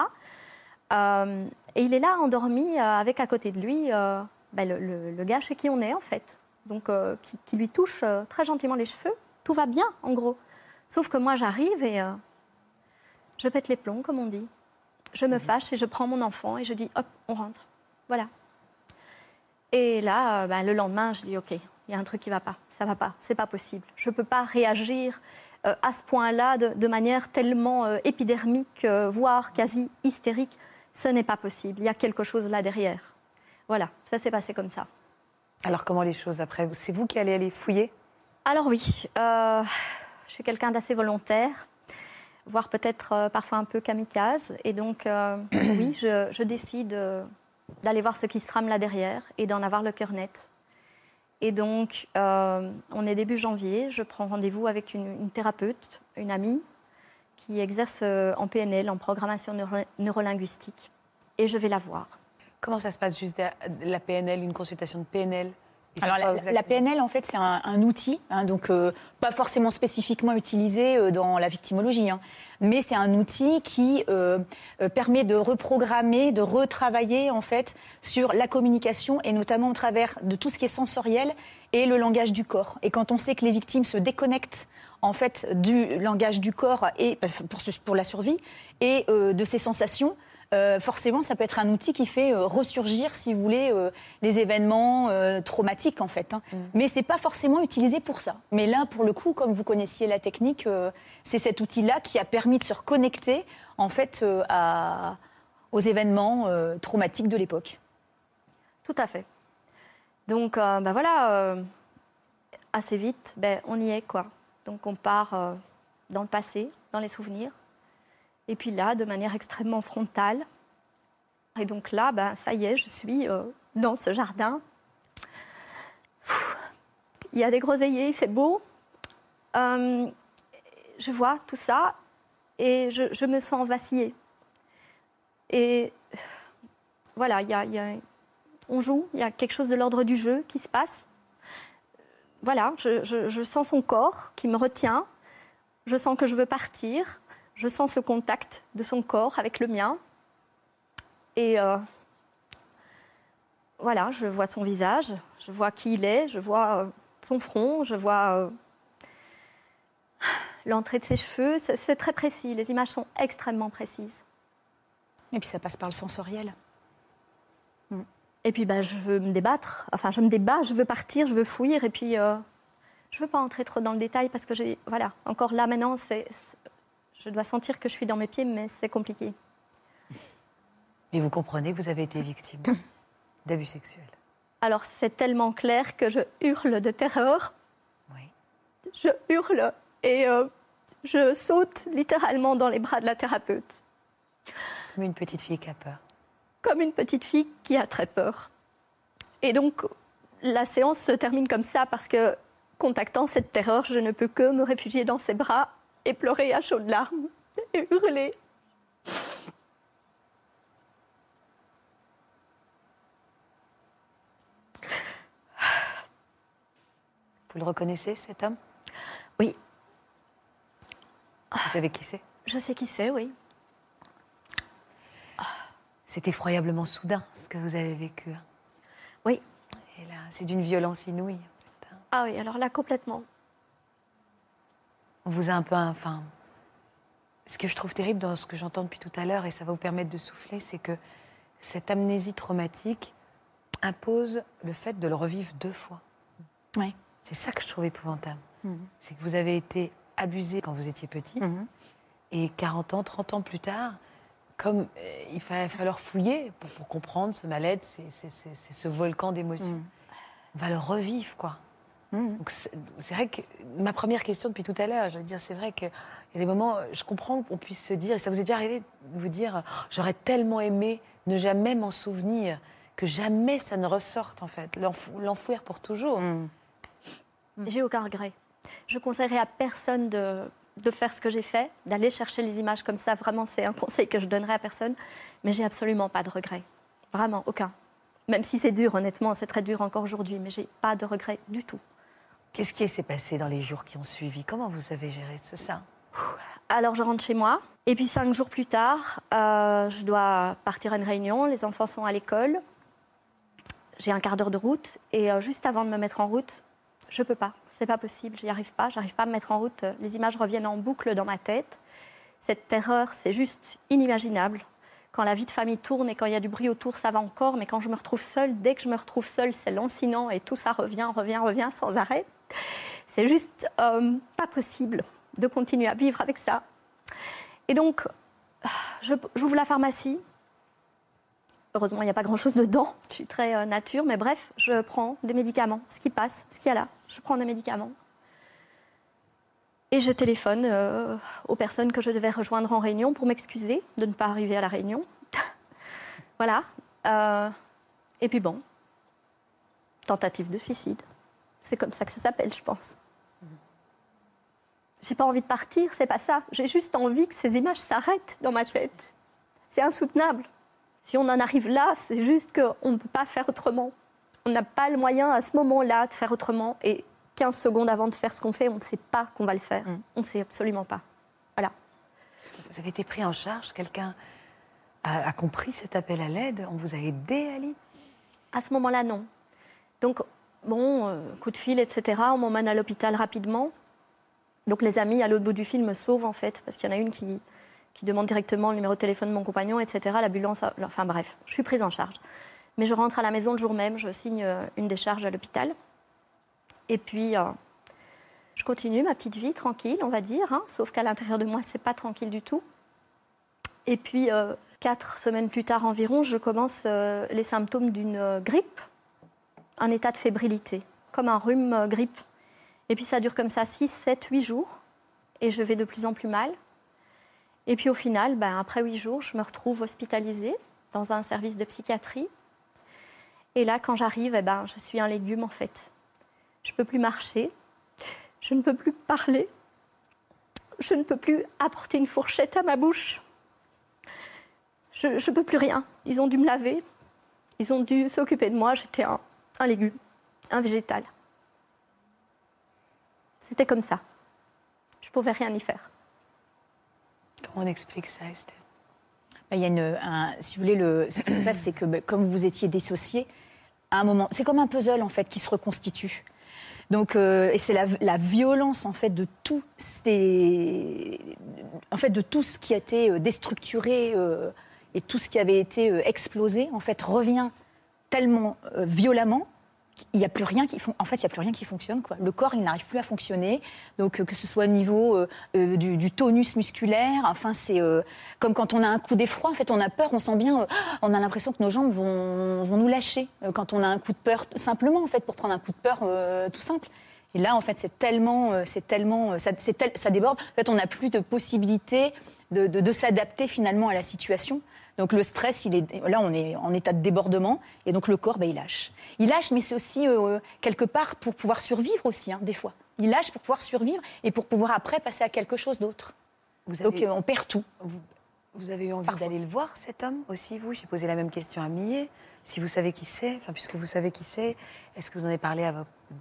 Euh, et il est là, endormi, euh, avec à côté de lui ben, le, le, gars chez qui on est, en fait. Donc, qui, qui, lui touche très gentiment les cheveux. Tout va bien, en gros. Sauf que moi, j'arrive et je pète les plombs, comme on dit. Je me fâche et je prends mon enfant et je dis, hop, on rentre. Voilà. Et là, euh, ben, le lendemain, je dis OK, il y a un truc qui ne va pas, ça ne va pas, c'est pas possible. Je ne peux pas réagir euh, à ce point-là de, manière tellement euh, épidermique, voire quasi hystérique. Ce n'est pas possible. Il y a quelque chose là derrière. Voilà, ça s'est passé comme ça. Alors comment les choses après C'est vous qui allez aller fouiller? Alors oui, je suis quelqu'un d'assez volontaire, voire peut-être parfois un peu kamikaze. Et donc <clears throat> oui, je, je décide d'aller voir ce qui se trame là derrière et d'en avoir le cœur net. Et donc, euh, on est début janvier, je prends rendez-vous avec une, thérapeute, une amie, qui exerce euh, en PNL, en programmation neurolinguistique, et je vais la voir. Comment ça se passe juste la PNL, une consultation de PNL alors la, PNL, en fait, c'est un, outil, hein, donc euh, pas forcément spécifiquement utilisé euh, dans la victimologie, hein, mais c'est un outil qui euh, permet de reprogrammer, de retravailler en fait sur la communication et notamment au travers de tout ce qui est sensoriel et le langage du corps. Et quand on sait que les victimes se déconnectent en fait du langage du corps et pour, pour la survie et de ses sensations, euh, forcément, ça peut être un outil qui fait euh, ressurgir, si vous voulez, euh, les événements traumatiques, en fait. Hein. Mm. Mais ce n'est pas forcément utilisé pour ça. Mais là, pour le coup, comme vous connaissiez la technique, c'est cet outil-là qui a permis de se reconnecter, en fait, aux événements traumatiques de l'époque. Tout à fait. Donc, ben voilà, assez vite, ben, on y est, quoi. Donc, on part dans le passé, dans les souvenirs. Et puis là, de manière extrêmement frontale. Et donc là, ben, ça y est, je suis euh, dans ce jardin. Il y a des groseilliers, il fait beau. Euh, je vois tout ça et je, me sens vaciller. Et voilà, on joue, il y a quelque chose de l'ordre du jeu qui se passe. Voilà, je, sens son corps qui me retient. Je sens que je veux partir je sens ce contact de son corps avec le mien. Et euh, voilà, je vois son visage, je vois qui il est, je vois euh, son front, je vois euh, l'entrée de ses cheveux. C'est très précis, les images sont extrêmement précises. Et puis ça passe par le sensoriel. Et puis bah, je veux me débattre, enfin je me débat, je veux partir, je veux fuir, et puis je ne veux pas entrer trop dans le détail parce que j'ai, voilà, encore là maintenant, c'est je dois sentir que je suis dans mes pieds, mais c'est compliqué. Mais vous comprenez que vous avez été victime <laughs> d'abus sexuels Alors c'est tellement clair que je hurle de terreur. Oui. Je hurle et euh, je saute littéralement dans les bras de la thérapeute. Comme une petite fille qui a peur. Comme une petite fille qui a très peur. Et donc la séance se termine comme ça parce que, contactant cette terreur, je ne peux que me réfugier dans ses bras et pleurer à chaudes larmes et hurler. Vous le reconnaissez, cet homme? Oui. Vous savez qui c'est? Je sais qui c'est, oui. C'est effroyablement soudain, ce que vous avez vécu. Hein. Oui. Et là, c'est d'une violence inouïe. Ah oui, alors là, complètement on vous a un peu. Enfin, ce que je trouve terrible dans ce que j'entends depuis tout à l'heure, et ça va vous permettre de souffler, c'est que cette amnésie traumatique impose le fait de le revivre deux fois. Oui. C'est ça que je trouve épouvantable. Mhm. C'est que vous avez été abusé quand vous étiez petit, mhm. et 40 ans, 30 ans plus tard, comme euh, il va falloir fouiller pour, comprendre ce mal-être, c'est ce volcan d'émotions. Mhm. On va le revivre, quoi. Mmh. C'est vrai que ma première question depuis tout à l'heure, je veux dire, c'est vrai qu'il y a des moments, je comprends qu'on puisse se dire, et ça vous est déjà arrivé de vous dire, j'aurais tellement aimé ne jamais m'en souvenir, que jamais ça ne ressorte en fait, l'enfouir pour toujours. Mmh. J'ai aucun regret. Je conseillerais à personne de, de faire ce que j'ai fait, d'aller chercher les images comme ça. Vraiment, c'est un conseil que je donnerais à personne. Mais j'ai absolument pas de regret. Vraiment, aucun. Même si c'est dur, honnêtement, c'est très dur encore aujourd'hui, mais j'ai pas de regrets du tout. Qu'est-ce qui s'est passé dans les jours qui ont suivi? Comment vous avez géré ça? Alors je rentre chez moi, et puis cinq jours plus tard, euh, je dois partir à une réunion, les enfants sont à l'école, j'ai un quart d'heure de route, et euh, juste avant de me mettre en route, je peux pas, c'est pas possible, j'y arrive pas, j'arrive pas à me mettre en route, les images reviennent en boucle dans ma tête. Cette terreur, c'est juste inimaginable. Quand la vie de famille tourne et quand il y a du bruit autour, ça va encore, mais quand je me retrouve seule, dès que je me retrouve seule, c'est lancinant et tout ça revient, revient, revient sans arrêt. C'est juste euh, pas possible de continuer à vivre avec ça. Et donc, j'ouvre la pharmacie. Heureusement, il n'y a pas grand-chose dedans. Je suis très euh, nature, mais bref, je prends des médicaments, ce qui passe, ce qu'il y a là. Je prends des médicaments. Et je téléphone euh, aux personnes que je devais rejoindre en réunion pour m'excuser de ne pas arriver à la réunion. <laughs> voilà. Euh, et puis bon, tentative de suicide. C'est comme ça que ça s'appelle, je pense. J'ai pas envie de partir, c'est pas ça. J'ai juste envie que ces images s'arrêtent dans ma tête. C'est insoutenable. Si on en arrive là, c'est juste qu'on ne peut pas faire autrement. On n'a pas le moyen à ce moment-là de faire autrement. Et 15 secondes avant de faire ce qu'on fait, on ne sait pas qu'on va le faire. Mm. On ne sait absolument pas. Voilà. Vous avez été pris en charge? Quelqu'un a, compris cet appel à l'aide? On vous a aidé, Ali? À ce moment-là, non. Donc, bon, euh, coup de fil, etc. On m'emmène à l'hôpital rapidement. Donc, les amis à l'autre bout du fil me sauvent, en fait, parce qu'il y en a une qui, qui demande directement le numéro de téléphone de mon compagnon, etc. L'ambulance, enfin bref, je suis prise en charge. Mais je rentre à la maison le jour même, je signe euh, une décharge à l'hôpital. Et puis, euh, je continue ma petite vie tranquille, on va dire, hein, sauf qu'à l'intérieur de moi, c'est pas tranquille du tout. Et puis, euh, quatre semaines plus tard environ, je commence euh, les symptômes d'une grippe, un état de fébrilité, comme un rhume grippe. Et puis, ça dure comme ça 6, 7, 8 jours, et je vais de plus en plus mal. Et puis, au final, ben, après 8 jours, je me retrouve hospitalisée dans un service de psychiatrie. Et là, quand j'arrive, eh ben, je suis un légume, en fait. Je ne peux plus marcher. Je ne peux plus parler. Je ne peux plus apporter une fourchette à ma bouche. Je ne peux plus rien. Ils ont dû me laver. Ils ont dû s'occuper de moi. J'étais un légume, un végétal. C'était comme ça. Je ne pouvais rien y faire. On explique ça, Esther bah, il y a une, si vous voulez, le, ce qui se passe, c'est que bah, comme vous étiez dissocié, à un moment, c'est comme un puzzle en fait qui se reconstitue. Donc, euh, et c'est la, violence en fait de tout, en fait de tout ce qui a été euh, déstructuré euh, et tout ce qui avait été explosé en fait revient tellement violemment il n'y a plus rien qui en fait il a plus rien qui fonctionne quoi. Le corps il n'arrive plus à fonctionner donc que ce soit au niveau euh, euh, du, tonus musculaire, enfin c'est euh, comme quand on a un coup d'effroi en fait on a peur, on sent bien, on a l'impression que nos jambes vont, vont nous lâcher quand on a un coup de peur simplement en fait pour prendre un coup de peur tout simple. Et là en fait c'est tellement c'est tellement ça, déborde. En fait on n'a plus de possibilité de, de s'adapter finalement à la situation. Donc le stress, il est, là, on est en état de débordement, et donc le corps, ben, il lâche. Il lâche, mais c'est aussi euh, quelque part pour pouvoir survivre aussi, hein, des fois. Il lâche pour pouvoir survivre et pour pouvoir après passer à quelque chose d'autre. Donc euh, on perd tout. Vous, avez eu envie d'aller le voir, cet homme aussi, vous? J'ai posé la même question à Millet. Si vous savez qui c'est, enfin, puisque vous savez qui c'est, est-ce que vous en avez parlé à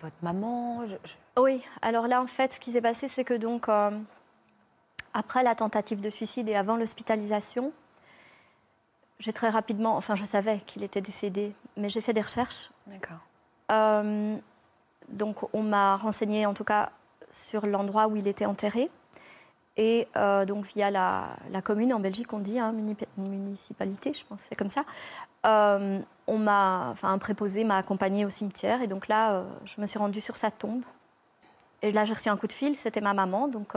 votre, maman? Oui, alors là, en fait, ce qui s'est passé, c'est que donc, euh, après la tentative de suicide et avant l'hospitalisation, j'ai très rapidement, enfin je savais qu'il était décédé, mais j'ai fait des recherches. D'accord. Euh, donc on m'a renseigné en tout cas sur l'endroit où il était enterré. Et euh, donc via la, commune, en Belgique on dit, hein, municipalité, je pense, c'est comme ça, euh, on m'a, enfin un préposé m'a accompagné au cimetière. Et donc là, je me suis rendue sur sa tombe. Et là, j'ai reçu un coup de fil, c'était ma maman. Donc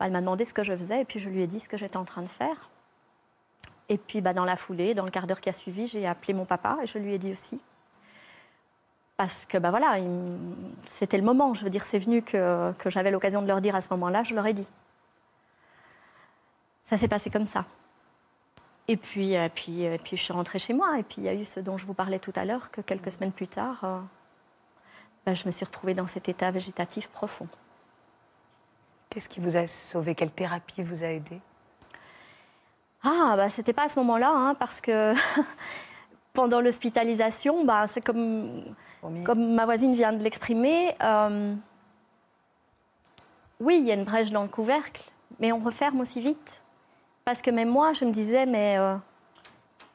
bah, elle m'a demandé ce que je faisais et puis je lui ai dit ce que j'étais en train de faire. Et puis bah, dans la foulée, dans le quart d'heure qui a suivi, j'ai appelé mon papa et je lui ai dit aussi. Parce que bah, voilà, c'était le moment. Je veux dire, c'est venu que, que j'avais l'occasion de leur dire à ce moment-là, je leur ai dit. Ça s'est passé comme ça. Et puis, et puis, et puis je suis rentrée chez moi. Et puis il y a eu ce dont je vous parlais tout à l'heure, que quelques semaines plus tard, euh, bah, je me suis retrouvée dans cet état végétatif profond. Qu'est-ce qui vous a sauvé? Quelle thérapie vous a aidé ah, bah, c'était pas à ce moment-là, hein, parce que <laughs> pendant l'hospitalisation, bah, c'est comme, comme ma voisine vient de l'exprimer. Euh, oui, il y a une brèche dans le couvercle, mais on referme aussi vite. Parce que même moi, je me disais, mais euh,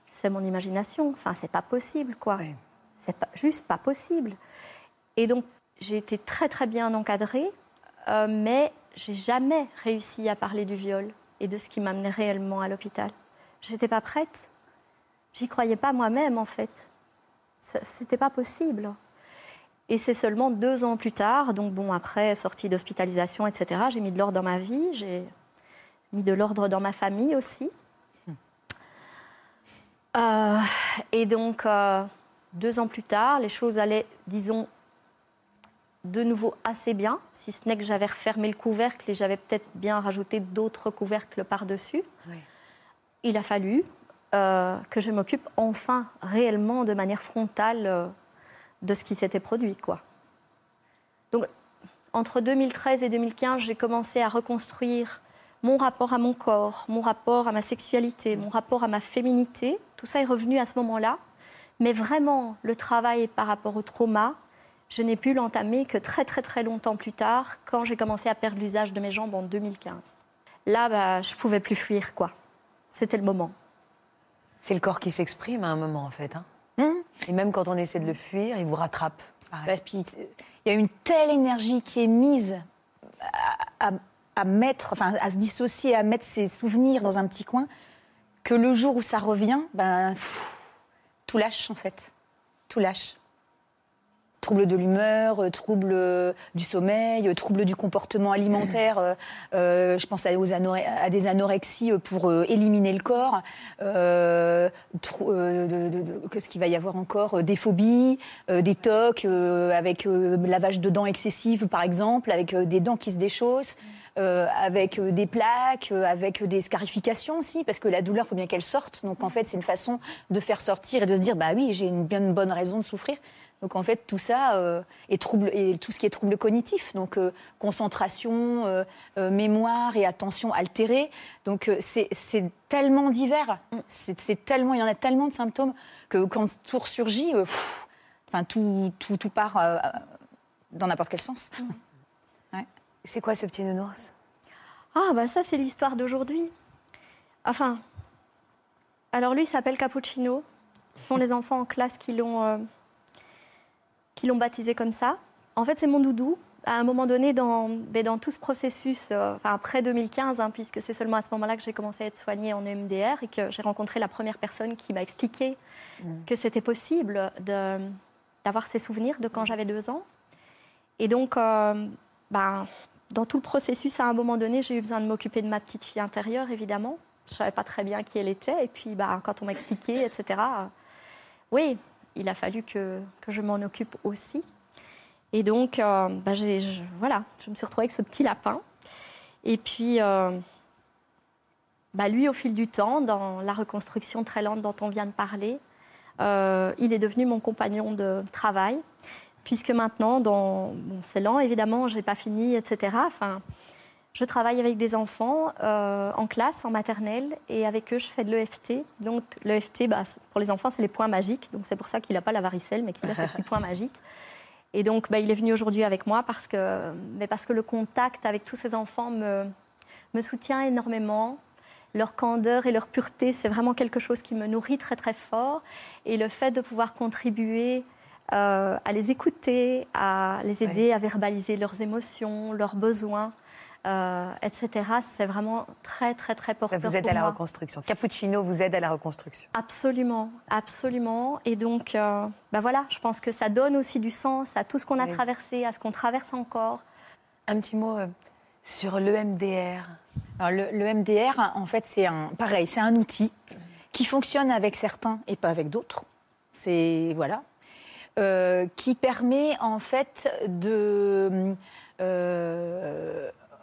c'est mon imagination. Enfin, c'est pas possible, quoi. C'est pas, juste pas possible. Et donc, j'ai été très, très bien encadrée, euh, mais j'ai jamais réussi à parler du viol et de ce qui m'amenait réellement à l'hôpital. J'étais pas prête. J'y croyais pas moi-même, en fait. C'était pas possible. Et c'est seulement deux ans plus tard, donc bon, après sortie d'hospitalisation, etc., j'ai mis de l'ordre dans ma vie, j'ai mis de l'ordre dans ma famille aussi. Euh, et donc, euh, deux ans plus tard, les choses allaient, disons, de nouveau assez bien, si ce n'est que j'avais refermé le couvercle et j'avais peut-être bien rajouté d'autres couvercles par-dessus. Il a fallu euh, que je m'occupe enfin réellement de manière frontale de ce qui s'était produit. Quoi. Donc, entre 2013 et 2015, j'ai commencé à reconstruire mon rapport à mon corps, mon rapport à ma sexualité, mon rapport à ma féminité. Tout ça est revenu à ce moment-là. Mais vraiment, le travail par rapport au trauma, je n'ai pu l'entamer que très très très longtemps plus tard, quand j'ai commencé à perdre l'usage de mes jambes en 2015. Là, bah, je pouvais plus fuir, quoi. C'était le moment. C'est le corps qui s'exprime à un moment, en fait. Hein Hum. Et même quand on essaie de le fuir, il vous rattrape. Bah, puis, il y a une telle énergie qui est mise à, mettre, enfin, à se dissocier, à mettre ses souvenirs dans un petit coin, que le jour où ça revient, ben, tout lâche en fait. Tout lâche troubles de l'humeur, euh, troubles euh, du sommeil, euh, troubles du comportement alimentaire. je pense à, aux des anorexies pour éliminer le corps. Qu'est-ce qu'il va y avoir encore Des phobies, des tocs avec lavage de dents excessif, par exemple, avec des dents qui se déchaussent. avec des plaques, avec des scarifications aussi, parce que la douleur, il faut bien qu'elle sorte. Donc en fait, c'est une façon de faire sortir et de se dire, bah oui, j'ai une bien une bonne raison de souffrir. Donc en fait, tout ça euh, est trouble, et tout ce qui est trouble cognitif, donc euh, concentration, euh, mémoire et attention altérée. Donc c'est tellement divers, c'est tellement, il y en a tellement de symptômes que quand tout ressurgit, enfin tout, tout, tout, part dans n'importe quel sens. <laughs> C'est quoi ce petit nounours? Ah bah ça c'est l'histoire d'aujourd'hui. Enfin, alors lui il s'appelle Cappuccino. Ce sont les enfants en classe qui l'ont qui l'ont baptisé comme ça. En fait, c'est mon doudou. À un moment donné, dans, ben, dans tout ce processus, euh, enfin après 2015, hein, puisque c'est seulement à ce moment-là que j'ai commencé à être soignée en EMDR et que j'ai rencontré la première personne qui m'a expliqué mm. que c'était possible d'avoir ces souvenirs de quand mm. j'avais deux ans. Et donc, euh, ben, dans tout le processus, à un moment donné, j'ai eu besoin de m'occuper de ma petite fille intérieure, évidemment. Je ne savais pas très bien qui elle était. Et puis, ben, quand on m'a expliqué, etc., euh, oui, il a fallu que, je m'en occupe aussi. Et donc, euh, bah, je, voilà, je me suis retrouvée avec ce petit lapin. Et puis, euh, bah, lui, au fil du temps, dans la reconstruction très lente dont on vient de parler, euh, il est devenu mon compagnon de travail. Puisque maintenant, dans, c'est lent, évidemment, je n'ai pas fini, etc. je travaille avec des enfants euh, en classe, en maternelle, et avec eux, je fais de l'EFT. Donc, l'EFT, bah, pour les enfants, c'est les points magiques. Donc, c'est pour ça qu'il n'a pas la varicelle, mais qu'il a ses <laughs> petits points magiques. Et donc, bah, il est venu aujourd'hui avec moi parce que, mais parce que le contact avec tous ces enfants me, me soutient énormément. Leur candeur et leur pureté, c'est vraiment quelque chose qui me nourrit très, très fort. Et le fait de pouvoir contribuer euh, à les écouter, à les aider à verbaliser leurs émotions, leurs besoins, euh, etc. C'est vraiment très, très, très porteur. Ça vous aide à la reconstruction. Cappuccino vous aide à la reconstruction. Absolument, absolument. Et donc, euh, ben voilà, je pense que ça donne aussi du sens à tout ce qu'on a traversé, à ce qu'on traverse encore. Un petit mot euh, sur l'EMDR. L'EMDR, en fait, c'est un, pareil, c'est un outil qui fonctionne avec certains et pas avec d'autres. C'est voilà, qui permet en fait de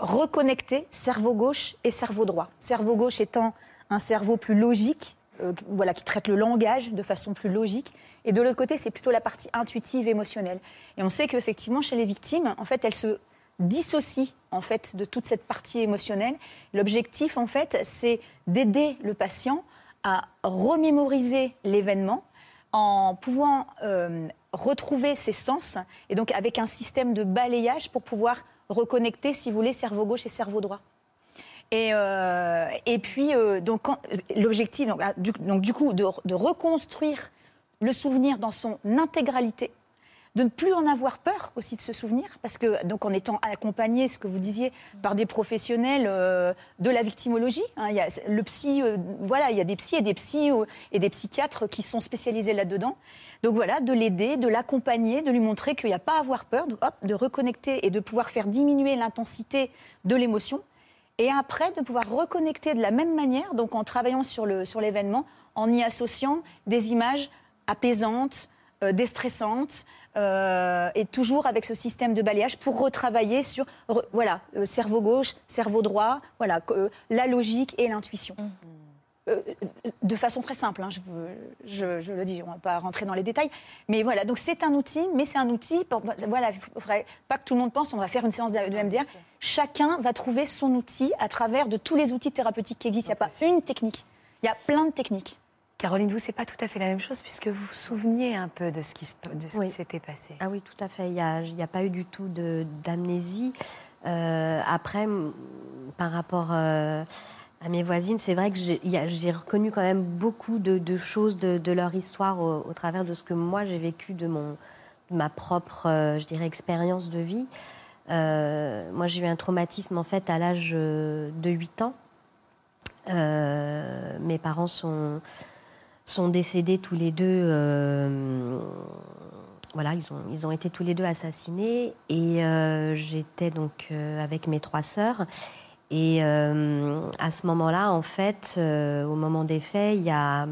reconnecter cerveau gauche et cerveau droit. Cerveau gauche étant un cerveau plus logique, euh, voilà, qui traite le langage de façon plus logique. Et de l'autre côté, c'est plutôt la partie intuitive, émotionnelle. Et on sait qu'effectivement, chez les victimes, en fait, elles se dissocient en fait de toute cette partie émotionnelle. L'objectif, en fait, c'est d'aider le patient à remémoriser l'événement en pouvant euh, retrouver ses sens, et donc avec un système de balayage pour pouvoir reconnecter, si vous voulez, cerveau gauche et cerveau droit. Et, euh, et puis, euh, donc, l'objectif, donc, ah, du, donc, du coup, de, de reconstruire le souvenir dans son intégralité, de ne plus en avoir peur aussi de se souvenir, parce que donc en étant accompagné, ce que vous disiez, par des professionnels euh, de la victimologie, hein, il y a le psy, voilà, il y a des psys et des psys et des psychiatres qui sont spécialisés là-dedans. Donc voilà, de l'aider, de l'accompagner, de lui montrer qu'il n'y a pas à avoir peur, de, reconnecter et de pouvoir faire diminuer l'intensité de l'émotion. Et après, de pouvoir reconnecter de la même manière, donc en travaillant sur l'événement, en y associant des images apaisantes, déstressantes, euh, et toujours avec ce système de balayage pour retravailler sur voilà euh, cerveau gauche, cerveau droit, voilà euh, la logique et l'intuition. Mmh. De façon très simple, hein, je, je, le dis, on ne va pas rentrer dans les détails, mais voilà, donc c'est un outil, mais c'est un outil, pour, voilà, il ne faudrait pas que tout le monde pense, on va faire une séance de, MDR, chacun va trouver son outil à travers de tous les outils thérapeutiques qui existent, il n'y a pas une technique, il y a plein de techniques. Caroline, vous, c'est pas tout à fait la même chose puisque vous vous souveniez un peu de ce qui, s'était passé. Ah oui, tout à fait. Il n'y a, pas eu du tout d'amnésie. Euh, après, par rapport euh, à mes voisines, c'est vrai que j'ai reconnu quand même beaucoup de, choses de, leur histoire au, travers de ce que moi j'ai vécu de, mon, ma propre, euh, je dirais, expérience de vie. moi, j'ai eu un traumatisme en fait à l'âge de 8 ans. mes parents sont sont décédés tous les deux. Euh, voilà, ils ont, ils ont été tous les deux assassinés. Et euh, j'étais donc euh, avec mes trois sœurs. Et à ce moment-là, en fait, au moment des faits, il y a.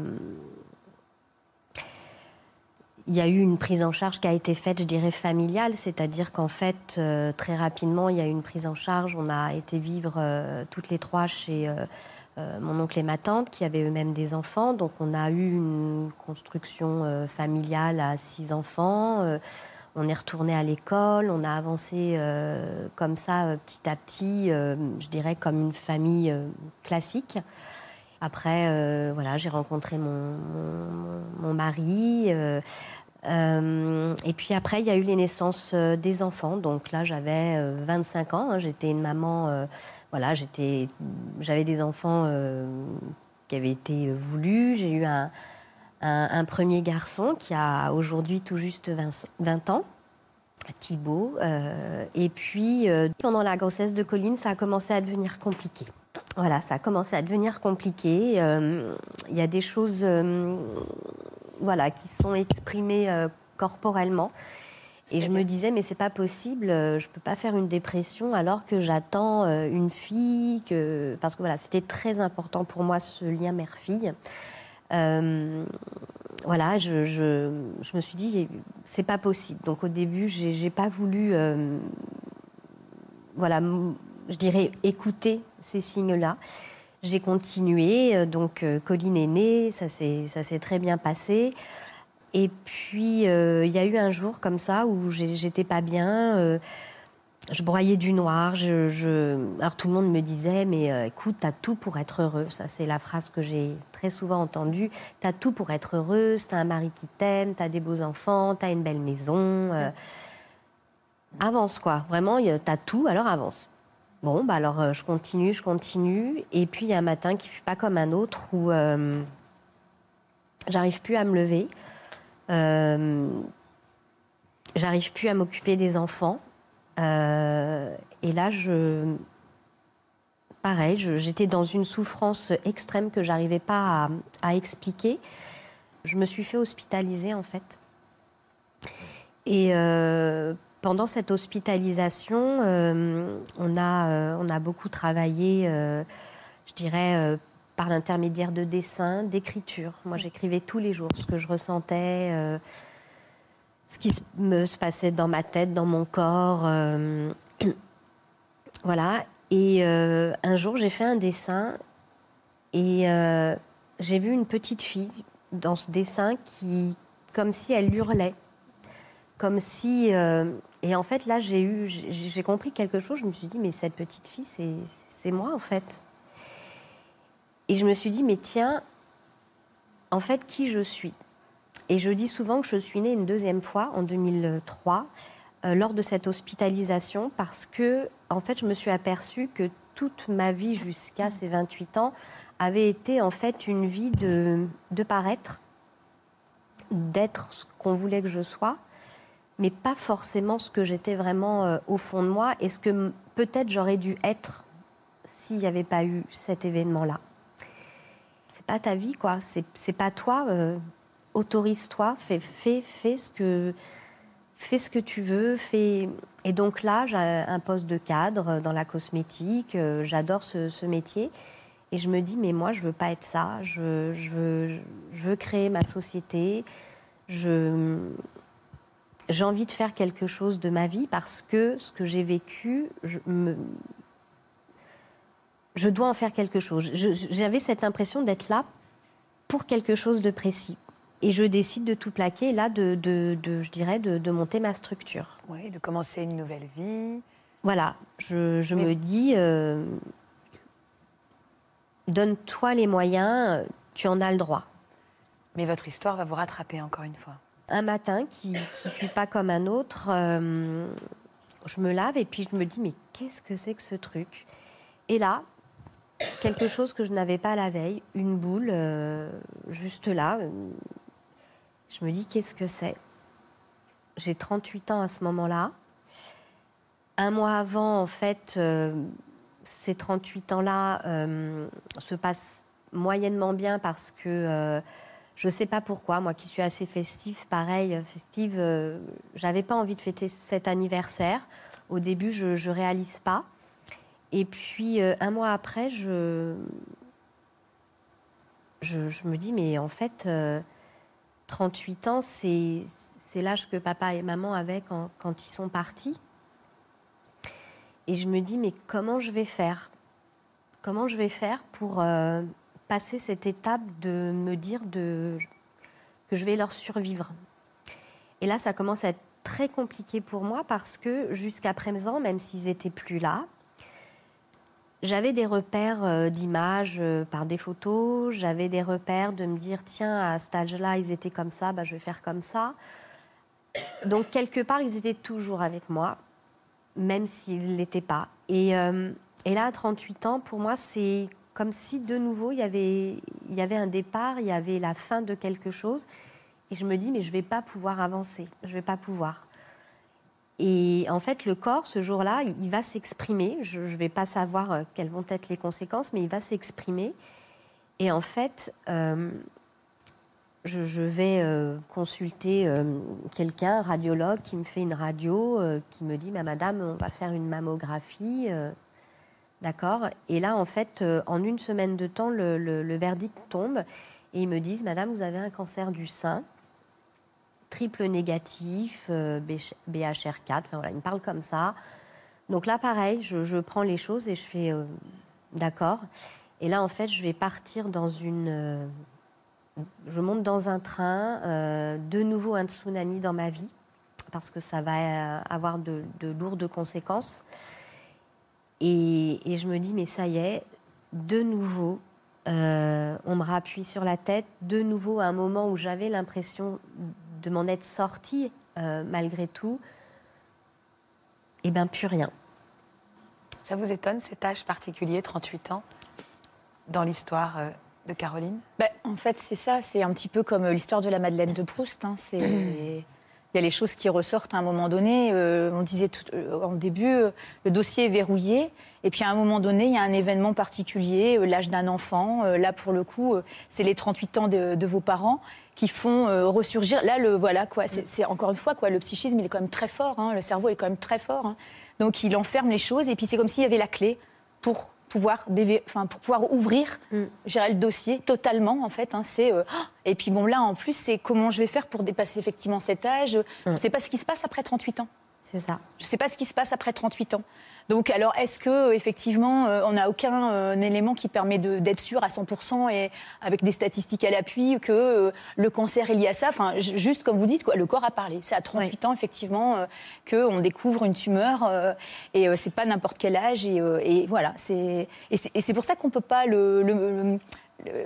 Il y a eu une prise en charge qui a été faite, je dirais, familiale, c'est-à-dire qu'en fait, très rapidement, il y a eu une prise en charge. On a été vivre toutes les trois chez euh, mon oncle et ma tante qui avaient eux-mêmes des enfants. Donc on a eu une construction euh, familiale à six enfants. Euh, on est retourné à l'école, on a avancé comme ça petit à petit, je dirais comme une famille classique. Après, voilà, j'ai rencontré mon, mari. et puis après, il y a eu les naissances des enfants. Donc là, j'avais 25 ans. Hein. J'étais une maman voilà, j'étais, j'avais des enfants euh, qui avaient été voulus. J'ai eu un, premier garçon qui a aujourd'hui tout juste 20, ans. Thibaut. Euh, et puis, euh, pendant la grossesse de Colline, ça a commencé à devenir compliqué. Voilà, ça a commencé à devenir compliqué. Il y a des choses voilà, qui sont exprimées corporellement et je me disais, mais c'est pas possible, euh, je peux pas faire une dépression alors que j'attends euh, une fille, que... parce que voilà, c'était très important pour moi ce lien mère-fille. Euh, voilà, je, je, je, me suis dit, c'est pas possible. Donc au début, j'ai pas voulu, voilà, je dirais, écouter ces signes-là. J'ai continué, donc Colline est née, ça s'est très bien passé. Et puis, euh, il y a eu un jour comme ça où j'étais pas bien. Euh, je broyais du noir. Je, Alors tout le monde me disait, mais euh, écoute, t'as tout pour être heureux. Ça, c'est la phrase que j'ai très souvent entendue. T'as tout pour être heureuse. T'as un mari qui t'aime. T'as des beaux enfants. T'as une belle maison. avance quoi. Vraiment, t'as tout. Alors avance. Bon, bah alors je continue, je continue. Et puis il y a un matin qui fut pas comme un autre où j'arrive plus à me lever. Euh, j'arrive plus à m'occuper des enfants. Euh, et là, je, pareil, j'étais dans une souffrance extrême que j'arrivais pas à, expliquer. Je me suis fait hospitaliser en fait. Et euh, pendant cette hospitalisation, on, a, on a beaucoup travaillé, je dirais, par l'intermédiaire de dessins, d'écriture. Moi, j'écrivais tous les jours ce que je ressentais, euh, ce qui me se passait dans ma tête, dans mon corps. Euh, <clears throat> voilà. Et euh, un jour, j'ai fait un dessin et j'ai vu une petite fille dans ce dessin qui, comme si elle hurlait, comme si. et en fait, là, j'ai eu, j'ai compris quelque chose. Je me suis dit, mais cette petite fille, c'est moi, en fait. Et je me suis dit, mais tiens, en fait, qui je suis? Et je dis souvent que je suis née une deuxième fois, en 2003, euh, lors de cette hospitalisation, parce que, en fait, je me suis aperçue que toute ma vie jusqu'à ces 28 ans avait été, en fait, une vie de, de paraître, d'être ce qu'on voulait que je sois, mais pas forcément ce que j'étais vraiment euh, au fond de moi et ce que peut-être j'aurais dû être s'il n'y avait pas eu cet événement-là. C'est pas ta vie, quoi. C'est pas toi. Euh, autorise-toi, fais, fais, fais ce que fais ce que tu veux, fais. Et donc là, j'ai un poste de cadre dans la cosmétique. Euh, j'adore ce, métier. Et je me dis, mais moi, je veux pas être ça. Je, veux, je veux créer ma société. J'ai envie de faire quelque chose de ma vie parce que ce que j'ai vécu, je, je dois en faire quelque chose. J'avais cette impression d'être là pour quelque chose de précis. Et je décide de tout plaquer, là, de, de, je dirais, de, monter ma structure. Oui, de commencer une nouvelle vie. Voilà, je, je me dis, euh, donne-toi les moyens, tu en as le droit. Mais votre histoire va vous rattraper encore une fois un matin qui ne fut pas comme un autre, euh, je me lave et puis je me dis mais qu'est-ce que c'est que ce truc? Et là, quelque chose que je n'avais pas la veille, une boule euh, juste là. Je me dis qu'est-ce que c'est? J'ai 38 ans à ce moment-là. Un mois avant, en fait, euh, ces 38 ans-là se passent moyennement bien parce que je ne sais pas pourquoi, moi qui suis assez festive, pareil, euh, festive, euh, j'avais pas envie de fêter cet anniversaire. Au début, je ne réalise pas. Et puis, euh, un mois après, je, me dis, mais en fait, 38 ans, c'est l'âge que papa et maman avaient quand, ils sont partis. Et je me dis, mais comment je vais faire? Comment je vais faire pour passer cette étape de me dire de, que je vais leur survivre? Et là, ça commence à être très compliqué pour moi parce que jusqu'à présent, même s'ils étaient plus là, j'avais des repères euh, d'images euh, par des photos, j'avais des repères de me dire tiens, à cet âge-là, ils étaient comme ça, bah, je vais faire comme ça. Donc, quelque part, ils étaient toujours avec moi, même s'ils ne l'étaient pas. Et, euh, là, à 38 ans, pour moi, c'est comme si de nouveau il y avait, il y avait un départ, il y avait la fin de quelque chose. Et je me dis, mais je ne vais pas pouvoir avancer, je ne vais pas pouvoir. Et en fait, le corps, ce jour-là, il va s'exprimer. Je ne vais pas savoir euh, quelles vont être les conséquences, mais il va s'exprimer. Et en fait, euh, je, vais euh, consulter quelqu'un, un radiologue, qui me fait une radio, qui me dit, Madame, on va faire une mammographie. D'accord? Et là, en fait, en une semaine de temps, le, verdict tombe et ils me disent Madame, vous avez un cancer du sein, triple négatif, euh, BHR4. Enfin voilà, ils me parlent comme ça. Donc là, pareil, je, prends les choses et je fais euh, D'accord. Et là, en fait, je vais partir dans une. je monte dans un train, de nouveau un tsunami dans ma vie, parce que ça va avoir de lourdes conséquences. Et, je me dis, mais ça y est, de nouveau, euh, on me rappuie sur la tête, de nouveau à un moment où j'avais l'impression de m'en être sortie euh, malgré tout, et eh bien plus rien. Ça vous étonne cet âge particulier, 38 ans, dans l'histoire euh, de Caroline? Ben, En fait, c'est ça, c'est un petit peu comme l'histoire de la Madeleine de Proust. Hein, c'est. Il y a les choses qui ressortent à un moment donné. Euh, on disait tout, euh, en début, euh, le dossier est verrouillé. Et puis à un moment donné, il y a un événement particulier, l'âge d'un enfant. là, pour le coup, c'est les 38 ans de, vos parents qui font ressurgir. Là, le voilà quoi. C'est encore une fois quoi. Le psychisme, est quand même très fort. Hein, le cerveau est quand même très fort. Hein. Donc il enferme les choses. Et puis c'est comme s'il y avait la clé pour pouvoir, enfin, pour pouvoir ouvrir mm. le dossier totalement, en fait. Hein, c'est, euh, et puis bon, là, en plus, c'est comment je vais faire pour dépasser effectivement cet âge. Je ne mm. sais pas ce qui se passe après 38 ans. C'est ça. Je ne sais pas ce qui se passe après 38 ans. Donc, alors, est-ce que euh, effectivement, euh, on n'a aucun euh, élément qui permet d'être sûr à 100% et avec des statistiques à l'appui que le cancer est lié à ça? Enfin, juste comme vous dites, quoi, le corps a parlé. C'est à 38 ans, effectivement, qu'on découvre une tumeur et c'est pas n'importe quel âge. Et, voilà. Et c'est pour ça qu'on ne peut pas le,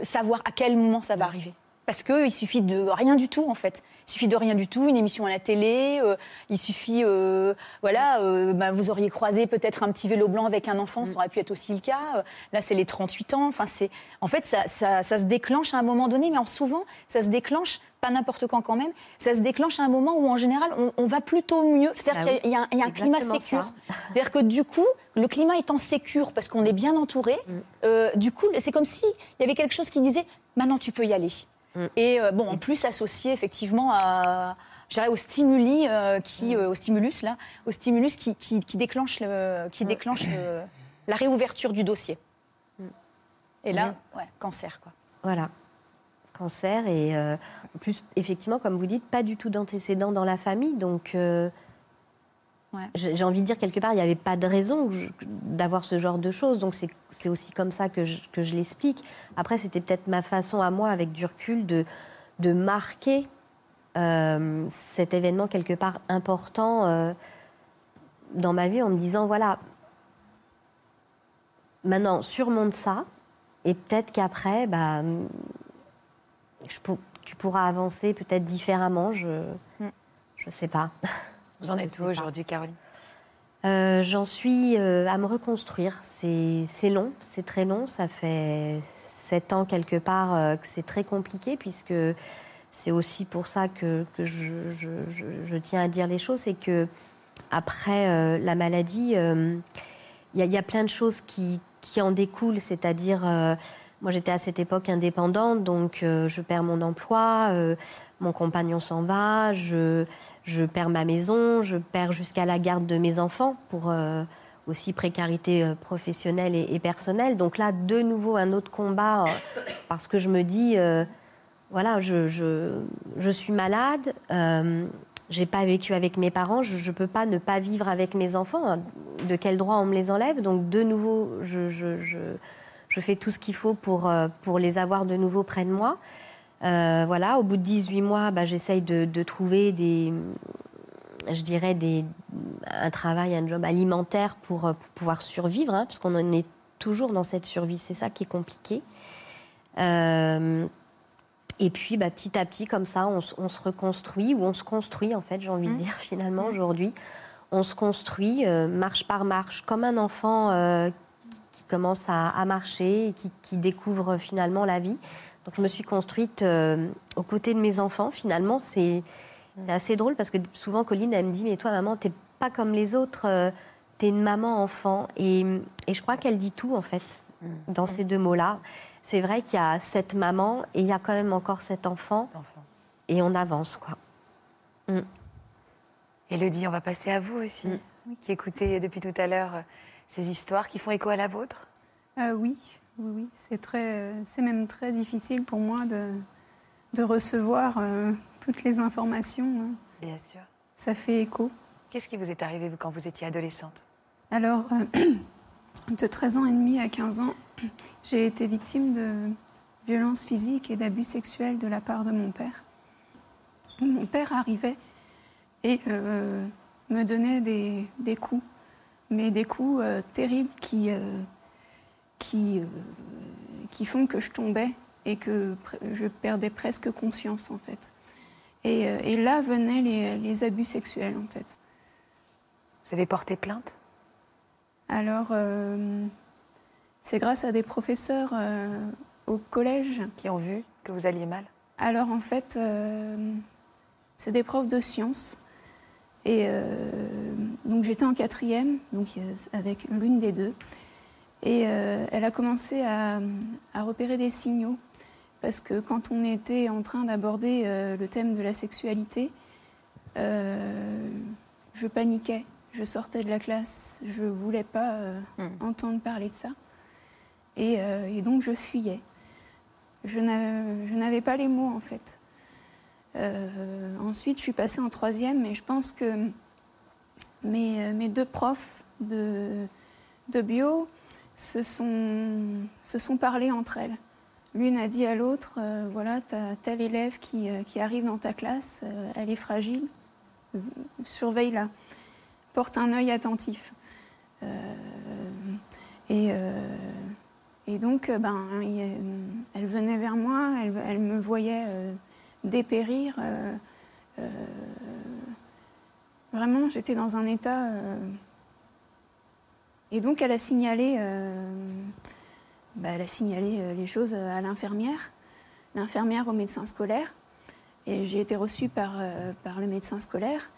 savoir à quel moment ça va arriver. Parce qu'il suffit de rien du tout, en fait. Il suffit de rien du tout, une émission à la télé, euh, il suffit, euh, voilà, euh, bah, vous auriez croisé peut-être un petit vélo blanc avec un enfant, ça aurait pu être aussi le cas. Là, c'est les 38 ans. Enfin, c'est, en fait, ça, ça, ça, se déclenche à un moment donné, mais en souvent, ça se déclenche, pas n'importe quand quand même, ça se déclenche à un moment où, en général, on, on va plutôt mieux. C'est-à-dire Ah qu'il y a, un, il y a un climat sécure. C'est-à-dire que du coup, le climat étant sécure parce qu'on est bien entouré, Mm. du coup, c'est comme s'il y avait quelque chose qui disait maintenant tu peux y aller. Mm. Et euh, bon, en plus associé effectivement à, au stimuli euh, Mm. qui, euh, au stimulus là, au stimulus qui, qui, qui déclenche le, Mm. qui déclenche le- la réouverture du dossier. Et là, Mm. ouais, cancer quoi. Voilà. Cancer et euh, en plus, effectivement, comme vous dites, pas du tout d'antécédents dans la famille. Donc, euh, Ouais. j'ai envie de dire quelque part, il n'y avait pas de raison d'avoir ce genre de choses. Donc, c'est aussi comme ça que je, que je l'explique. Après, c'était peut-être ma façon à moi, avec du recul, de, de marquer euh, cet événement quelque part important euh, dans ma vie en me disant voilà, maintenant, surmonte ça. Et peut-être qu'après, bah, je pour- tu pourras avancer peut-être différemment, je Mm. je sais pas. <laughs> Vous en êtes où aujourd'hui, Caroline? Euh, J'en suis euh, à me reconstruire. C'est long, c'est très long. Ça fait sept ans quelque part euh, que c'est très compliqué puisque c'est aussi pour ça que, que je, je- je- je tiens à dire les choses. C'est que après la maladie, il y, a- il y a plein de choses qui, qui en découlent. C'est-à-dire, moi j'étais à cette époque indépendante, donc euh, je perds mon emploi, euh, mon compagnon s'en va, je, je perds ma maison, je perds jusqu'à la garde de mes enfants pour euh, aussi précarité professionnelle et, personnelle. Donc là, de nouveau, un autre combat parce que je me dis, voilà, je, je, je suis malade, j'ai pas vécu avec mes parents, je ne peux pas ne pas vivre avec mes enfants. De quel droit on me les enlève? Donc de nouveau, je, je, fais tout ce qu'il faut pour, euh, pour les avoir de nouveau près de moi. Euh, voilà, au bout de 18 mois, bah, j'essaye de, de trouver des, je dirais, des, un travail, un job alimentaire pour, euh, pour pouvoir survivre, hein, parce qu'on en est toujours dans cette survie. C'est ça qui est compliqué. Euh, et puis, bah, petit à petit, comme ça, on, se reconstruit, ou on se construit, en fait, j'ai envie de dire, <laughs> finalement, aujourd'hui. On se construit, euh, marche par marche, comme un enfant euh, qui, qui commence à, à marcher, et qui, qui découvre finalement la vie. Donc, je me suis construite euh, aux côtés de mes enfants. Finalement, c'est assez drôle parce que souvent, Colline, elle me dit Mais toi, maman, t'es pas comme les autres, euh, t'es une maman enfant. Et, et je crois qu'elle dit tout, en fait, dans ces deux mots-là. C'est vrai qu'il y a cette maman et il y a quand même encore cet enfant Enfant. et on avance, quoi. Élodie, on va passer à vous aussi, qui écoutez depuis tout à l'heure ces histoires qui font écho à la vôtre? Euh, oui, oui, oui. C'est très, c'est même très difficile pour moi de, de recevoir euh, toutes les informations. hein. Bien sûr. Ça fait écho. Qu'est-ce qui vous est arrivé vous, quand vous étiez adolescente? Alors, euh, <clears throat> de 13 ans et demi à 15 ans, <clears throat> j'ai été victime de violences physiques et d'abus sexuels de la part de mon père. Mon père arrivait et euh, me donnait des, des coups, mais des coups euh, terribles qui, euh, qui, euh, qui font que je tombais et que je perdais presque conscience en fait. Et, et là venaient les, les abus sexuels en fait. Vous avez porté plainte? Alors, c'est grâce à des professeurs au collège. qui ont vu que vous alliez mal? Alors, en fait, c'est des profs de sciences. Et donc, j'étais en quatrième, donc euh, avec l'une des deux. Et euh, elle a commencé à, à repérer des signaux. Parce que quand on était en train d'aborder euh, le thème de la sexualité, euh, je paniquais. Je sortais de la classe, je ne voulais pas euh, entendre parler de ça. Et, et donc je fuyais. Je n'a- je n'avais pas les mots en fait. Ensuite, je suis passée en troisième et je pense que mes, mes deux profs de, bio se sont, se sont parlé entre elles. L'une a dit à l'autre, euh, voilà, tu tel élève qui, euh, qui arrive dans ta classe, euh, elle est fragile, euh, surveille-la, porte un œil attentif. Euh, et, euh, Et donc, ben, elle venait vers moi, elle, me voyait dépérir. Vraiment, j'étais dans un état. Et donc, elle a signalé, bah, elle a signalé les choses à l'infirmière, l'infirmière au médecin scolaire. Et j'ai été reçue par, euh, par le médecin scolaire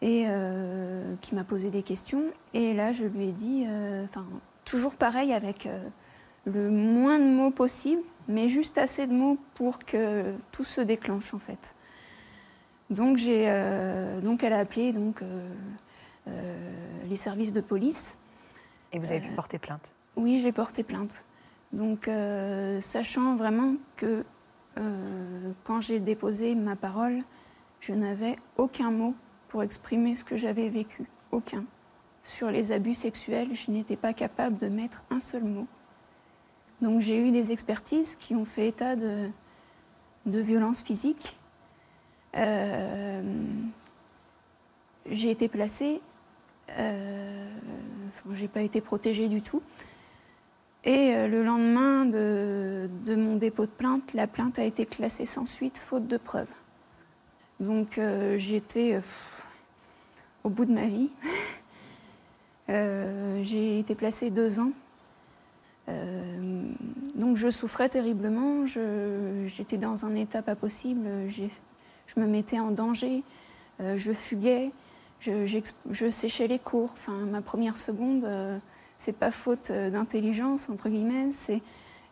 et euh, qui m'a posé des questions. Et là, je lui ai dit, euh, enfin, toujours pareil, avec le moins de mots possible, mais juste assez de mots pour que tout se déclenche en fait. Donc, j'ai, donc elle a appelé donc, les services de police. Et vous avez pu porter plainte? Oui, j'ai porté plainte. Donc, sachant vraiment que euh, quand j'ai déposé ma parole, je n'avais aucun mot pour exprimer ce que j'avais vécu. Aucun. Sur les abus sexuels, je n'étais pas capable de mettre un seul mot. Donc j'ai eu des expertises qui ont fait état de, de violences physiques. Euh, j'ai été placée, euh, j'ai pas été protégée du tout. Et euh, le lendemain de, mon dépôt de plainte, la plainte a été classée sans suite, faute de preuves. Donc j'étais au bout de ma vie. <laughs> j'ai été placée deux ans. donc je souffrais terriblement, j'étais dans un état pas possible, je me mettais en danger, je fuguais, je, je, séchais les cours. Enfin, ma première seconde, c'est pas faute euh, d'intelligence, entre guillemets, c'est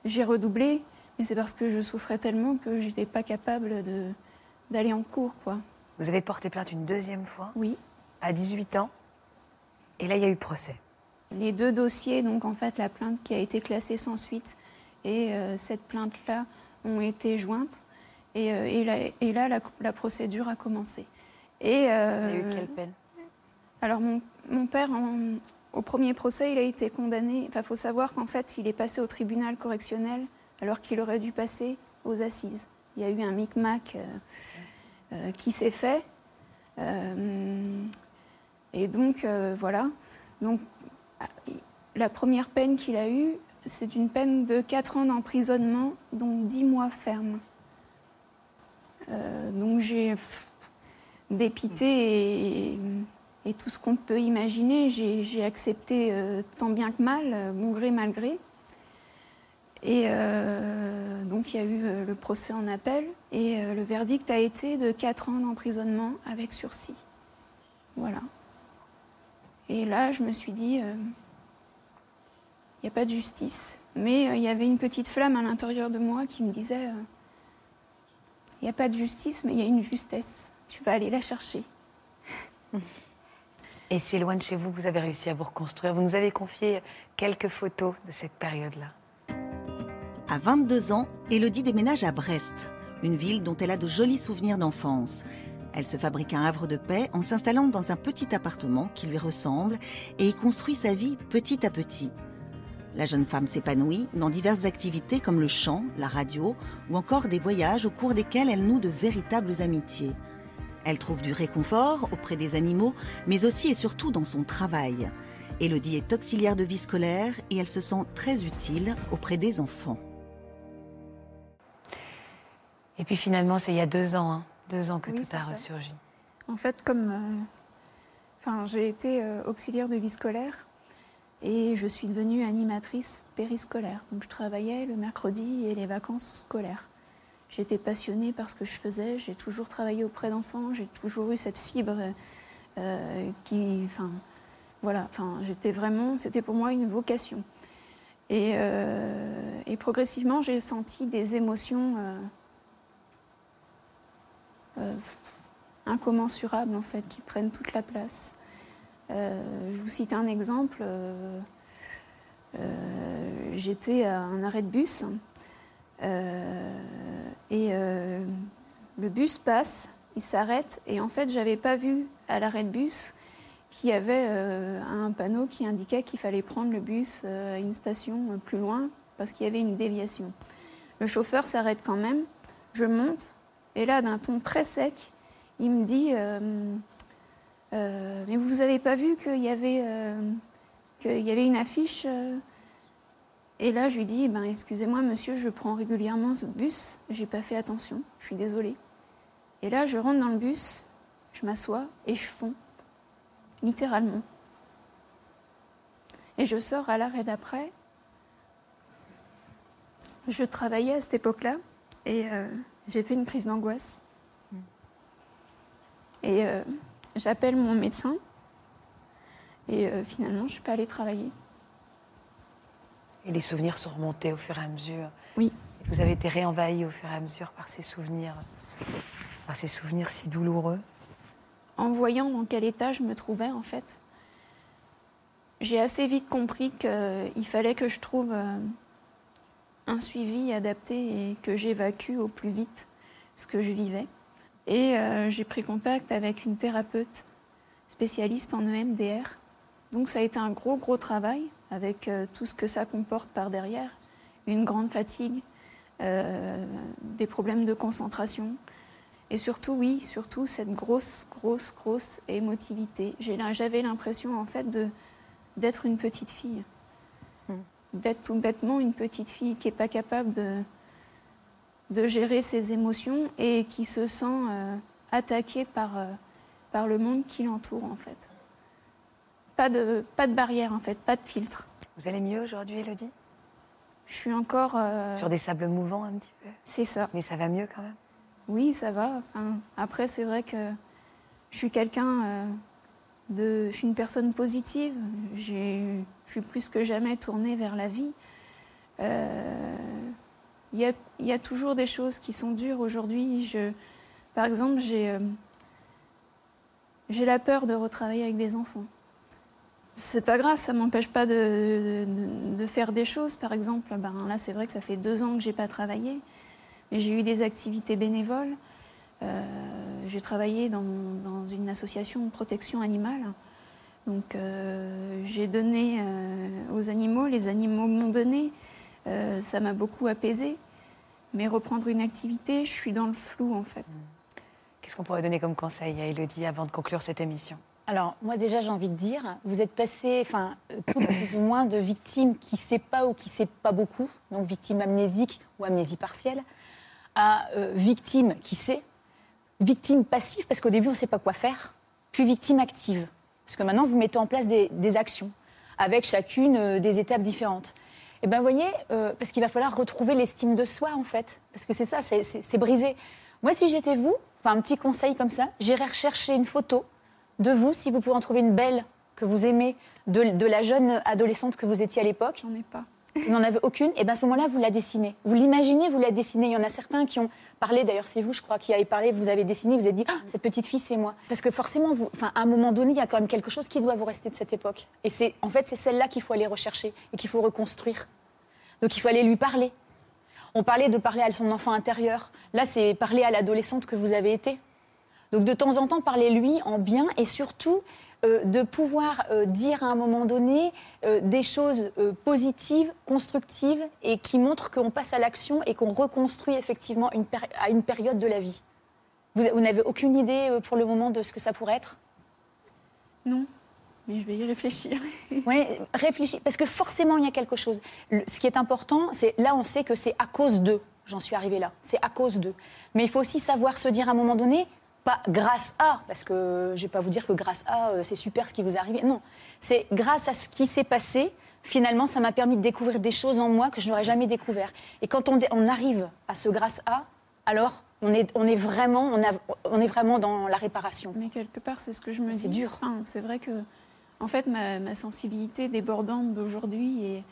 j'ai redoublé, mais c'est parce que je souffrais tellement que j'étais pas capable d'aller en cours, quoi. Vous avez porté plainte une deuxième fois? Oui. À 18 ans? Et là, il y a eu procès Les deux dossiers, donc en fait, la plainte qui a été classée sans suite et euh, cette plainte-là ont été jointes. Et, euh, et, là, la, procédure a commencé. Et, il y a eu quelle peine? Alors, mon, mon père, en, au premier procès, il a été condamné. Il faut savoir qu'en fait, il est passé au tribunal correctionnel alors qu'il aurait dû passer aux assises. Il y a eu un micmac euh, euh, qui s'est fait. Euh, et donc, voilà. Donc, la première peine qu'il a eue, c'est une peine de 4 ans d'emprisonnement, dont 10 mois ferme. Donc, j'ai dépité et et tout ce qu'on peut imaginer, j'ai accepté euh, tant bien que mal, euh, mon gré malgré. Et euh, donc il y a eu le procès en appel et le verdict a été de 4 ans d'emprisonnement avec sursis. Voilà. Et là, je me suis dit, il n'y a pas de justice. Mais il y avait une petite flamme à l'intérieur de moi qui me disait, il n'y a pas de justice, mais il y a une justesse. Tu vas aller la chercher. <laughs> Et c'est loin de chez vous que vous avez réussi à vous reconstruire. Vous nous avez confié quelques photos de cette période-là. À 22 ans, Elodie déménage à Brest, une ville dont elle a de jolis souvenirs d'enfance. Elle se fabrique un havre de paix en s'installant dans un petit appartement qui lui ressemble et y construit sa vie petit à petit. La jeune femme s'épanouit dans diverses activités comme le chant, la radio ou encore des voyages au cours desquels elle noue de véritables amitiés. Elle trouve du réconfort auprès des animaux, mais aussi et surtout dans son travail. Elodie est auxiliaire de vie scolaire et elle se sent très utile auprès des enfants. Et puis finalement, c'est il y a deux ans, hein, deux ans que tout a ressurgi. En fait, comme euh, enfin, j'ai été euh, auxiliaire de vie scolaire et je suis devenue animatrice périscolaire. Donc je travaillais le mercredi et les vacances scolaires. J'étais passionnée par ce que je faisais, j'ai toujours travaillé auprès d'enfants, j'ai toujours eu cette fibre euh, qui, enfin, voilà, enfin, j'étais vraiment, c'était pour moi une vocation. Et, euh, progressivement, j'ai senti des émotions euh, incommensurables en fait, qui prennent toute la place. Je vous cite un exemple. J'étais à un arrêt de bus euh, et euh, le bus passe, il s'arrête, et en fait, j'avais pas vu à l'arrêt de bus qu'il y avait euh, un panneau qui indiquait qu'il fallait prendre le bus à une station plus loin parce qu'il y avait une déviation. Le chauffeur s'arrête quand même, je monte, et là, d'un ton très sec, il me dit Mais vous n'avez pas vu qu'il y, avait, qu'il y avait une affiche Et là, je lui dis, ben, excusez-moi, monsieur, je prends régulièrement ce bus, j'ai pas fait attention, je suis désolée. Et là, je rentre dans le bus, je m'assois et je fonds, littéralement. Et je sors à l'arrêt d'après. Je travaillais à cette époque-là et euh, j'ai fait une crise d'angoisse. Et euh, j'appelle mon médecin et euh, finalement, je ne suis pas allée travailler. Et les souvenirs sont remontés au fur et à mesure. Oui. Vous avez été réenvahi au fur et à mesure par ces souvenirs, par ces souvenirs si douloureux. En voyant dans quel état je me trouvais, en fait, j'ai assez vite compris qu'il fallait que je trouve euh, un suivi adapté et que j'évacue au plus vite ce que je vivais. Et euh, j'ai pris contact avec une thérapeute spécialiste en EMDR. Donc ça a été un gros, gros travail avec euh, tout ce que ça comporte par derrière. Une grande fatigue, euh, des problèmes de concentration. Et surtout, oui, surtout cette grosse, grosse, grosse émotivité. J'avais l'impression, en fait, d'être une petite fille. Hmm. D'être tout bêtement une petite fille qui n'est pas capable de, de gérer ses émotions et qui se sent euh, attaquée par, euh, par le monde qui l'entoure, en fait. Pas de, pas de barrière, en fait, pas de filtre. Vous allez mieux aujourd'hui, Elodie? Je suis encore... Euh, Sur des sables mouvants un petit peu? C'est ça. Mais ça va mieux quand même? Oui, ça va. après, c'est vrai que je suis quelqu'un de... Je suis une personne positive. Je suis plus que jamais tournée vers la vie. Il y, a, toujours des choses qui sont dures aujourd'hui. Par exemple, j'ai j'ai la peur de retravailler avec des enfants. C'est pas grave, ça m'empêche pas de, faire des choses. Par exemple, ben là, c'est vrai que ça fait deux ans que j'ai pas travaillé, mais j'ai eu des activités bénévoles. Euh, j'ai travaillé dans, une association de protection animale. Donc, euh, j'ai donné euh, aux animaux, les animaux m'ont donné. Euh, ça m'a beaucoup apaisé. Mais reprendre une activité, je suis dans le flou en fait. Qu'est-ce qu'on pourrait donner comme conseil à Elodie avant de conclure cette émission? Alors, moi déjà, j'ai envie de dire, vous êtes passé, enfin, tout plus ou moins de victimes qui ne sait pas ou qui ne sait pas beaucoup, donc victime amnésique ou amnésie partielle, à euh, victime qui sait, victime passive, parce qu'au début, on ne sait pas quoi faire, puis victime active. Parce que maintenant, vous mettez en place des, des actions, avec chacune euh, des étapes différentes. Et bien, vous voyez, euh, parce qu'il va falloir retrouver l'estime de soi, en fait. Parce que c'est ça, c'est brisé. Moi, si j'étais vous, enfin, un petit conseil comme ça, j'irais rechercher une photo de vous, si vous pouvez en trouver une belle que vous aimez, de, de la jeune adolescente que vous étiez à l'époque. J'en ai pas. Vous n'en avez aucune, et bien à ce moment-là, vous la dessinez. Vous l'imaginez, vous la dessinez. Il y en a certains qui ont parlé, d'ailleurs c'est vous, je crois, qui avez parlé, vous avez dessiné, vous avez dit, ah, cette petite fille, c'est moi. Parce que forcément, enfin, à un moment donné, il y a quand même quelque chose qui doit vous rester de cette époque. Et c'est, en fait, c'est celle-là qu'il faut aller rechercher et qu'il faut reconstruire. Donc il faut aller lui parler. On parlait de parler à son enfant intérieur. Là, c'est parler à l'adolescente que vous avez été. Donc de temps en temps, parler lui en bien et surtout de pouvoir euh, dire à un moment donné euh, des choses euh, positives, constructives et qui montrent qu'on passe à l'action et qu'on reconstruit effectivement une à une période de la vie. Vous, vous n'avez aucune idée euh, pour le moment de ce que ça pourrait être? Non. Mais je vais y réfléchir. <laughs> oui, réfléchis, parce que forcément, il y a quelque chose. Le, ce qui est important, c'est là, on sait que c'est à cause d'eux. J'en suis arrivée là. C'est à cause d'eux. Mais il faut aussi savoir se dire à un moment donné, pas grâce à, parce que je ne vais pas vous dire que grâce à, euh, c'est super ce qui vous est arrivé. Non, c'est grâce à ce qui s'est passé, finalement, ça m'a permis de découvrir des choses en moi que je n'aurais jamais découvert. Et quand on, on, arrive à ce grâce à, alors on est, on est, vraiment, on, a, on est vraiment dans la réparation. Mais quelque part, c'est ce que je me dis. C'est dur. Enfin, c'est vrai que en fait, ma, ma sensibilité débordante d'aujourd'hui et,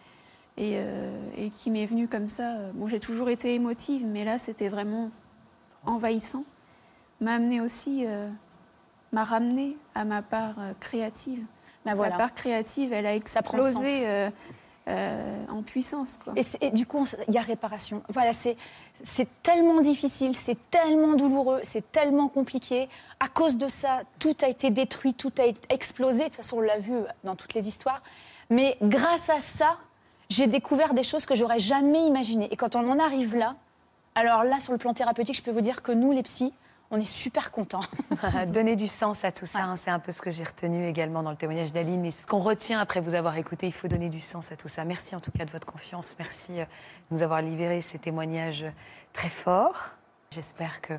et, euh, et, qui m'est venue comme ça, bon, j'ai toujours été émotive, mais là, c'était vraiment envahissant, m'a amené aussi, euh, m'a ramené à ma part euh, créative. Ben voilà. Ma part créative, elle a explosé euh, en puissance. Quoi. Et, et, du coup, il y a réparation. Voilà, c'est tellement difficile, c'est tellement douloureux, c'est tellement compliqué. À cause de ça, tout a été détruit, tout a été explosé. De toute façon, on l'a vu dans toutes les histoires. Mais grâce à ça, j'ai découvert des choses que j'aurais jamais imaginées. Et quand on en arrive là, alors là, sur le plan thérapeutique, je peux vous dire que nous, les psys, on est super content. <laughs> Donner du sens à tout ça, hein, c'est un peu ce que j'ai retenu également dans le témoignage d'Aline. Et ce qu'on retient après vous avoir écouté, il faut donner du sens à tout ça. Merci en tout cas de votre confiance. Merci euh, de nous avoir libéré ces témoignages très forts. J'espère que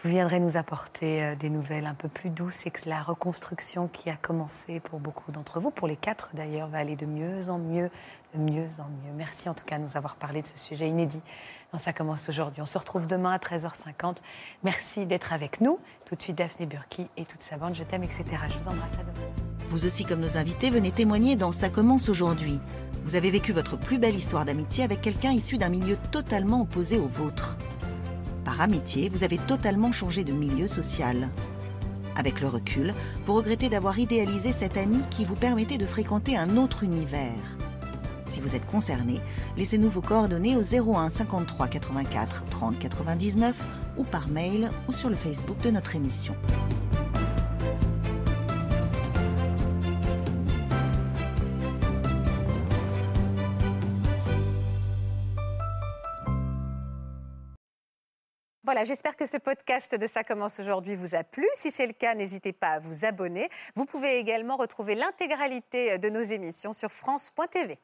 vous viendrez nous apporter euh, des nouvelles un peu plus douces et que la reconstruction qui a commencé pour beaucoup d'entre vous, pour les quatre d'ailleurs, va aller de mieux en mieux, mieux en mieux. Merci en tout cas de nous avoir parlé de ce sujet inédit. Ça commence aujourd'hui. On se retrouve demain à 13h50. Merci d'être avec nous. Tout de suite, Daphné Burki et toute sa bande. Je t'aime, etc. Je vous embrasse à demain. Vous aussi, comme nos invités, venez témoigner dans Ça commence aujourd'hui. Vous avez vécu votre plus belle histoire d'amitié avec quelqu'un issu d'un milieu totalement opposé au vôtre. Par amitié, vous avez totalement changé de milieu social. Avec le recul, vous regrettez d'avoir idéalisé cet ami qui vous permettait de fréquenter un autre univers. Si vous êtes concerné, laissez-nous vos coordonnées au 01 53 84 30 99 ou par mail ou sur le Facebook de notre émission. Voilà, j'espère que ce podcast de Ça commence aujourd'hui vous a plu. Si c'est le cas, n'hésitez pas à vous abonner. Vous pouvez également retrouver l'intégralité de nos émissions sur France.tv.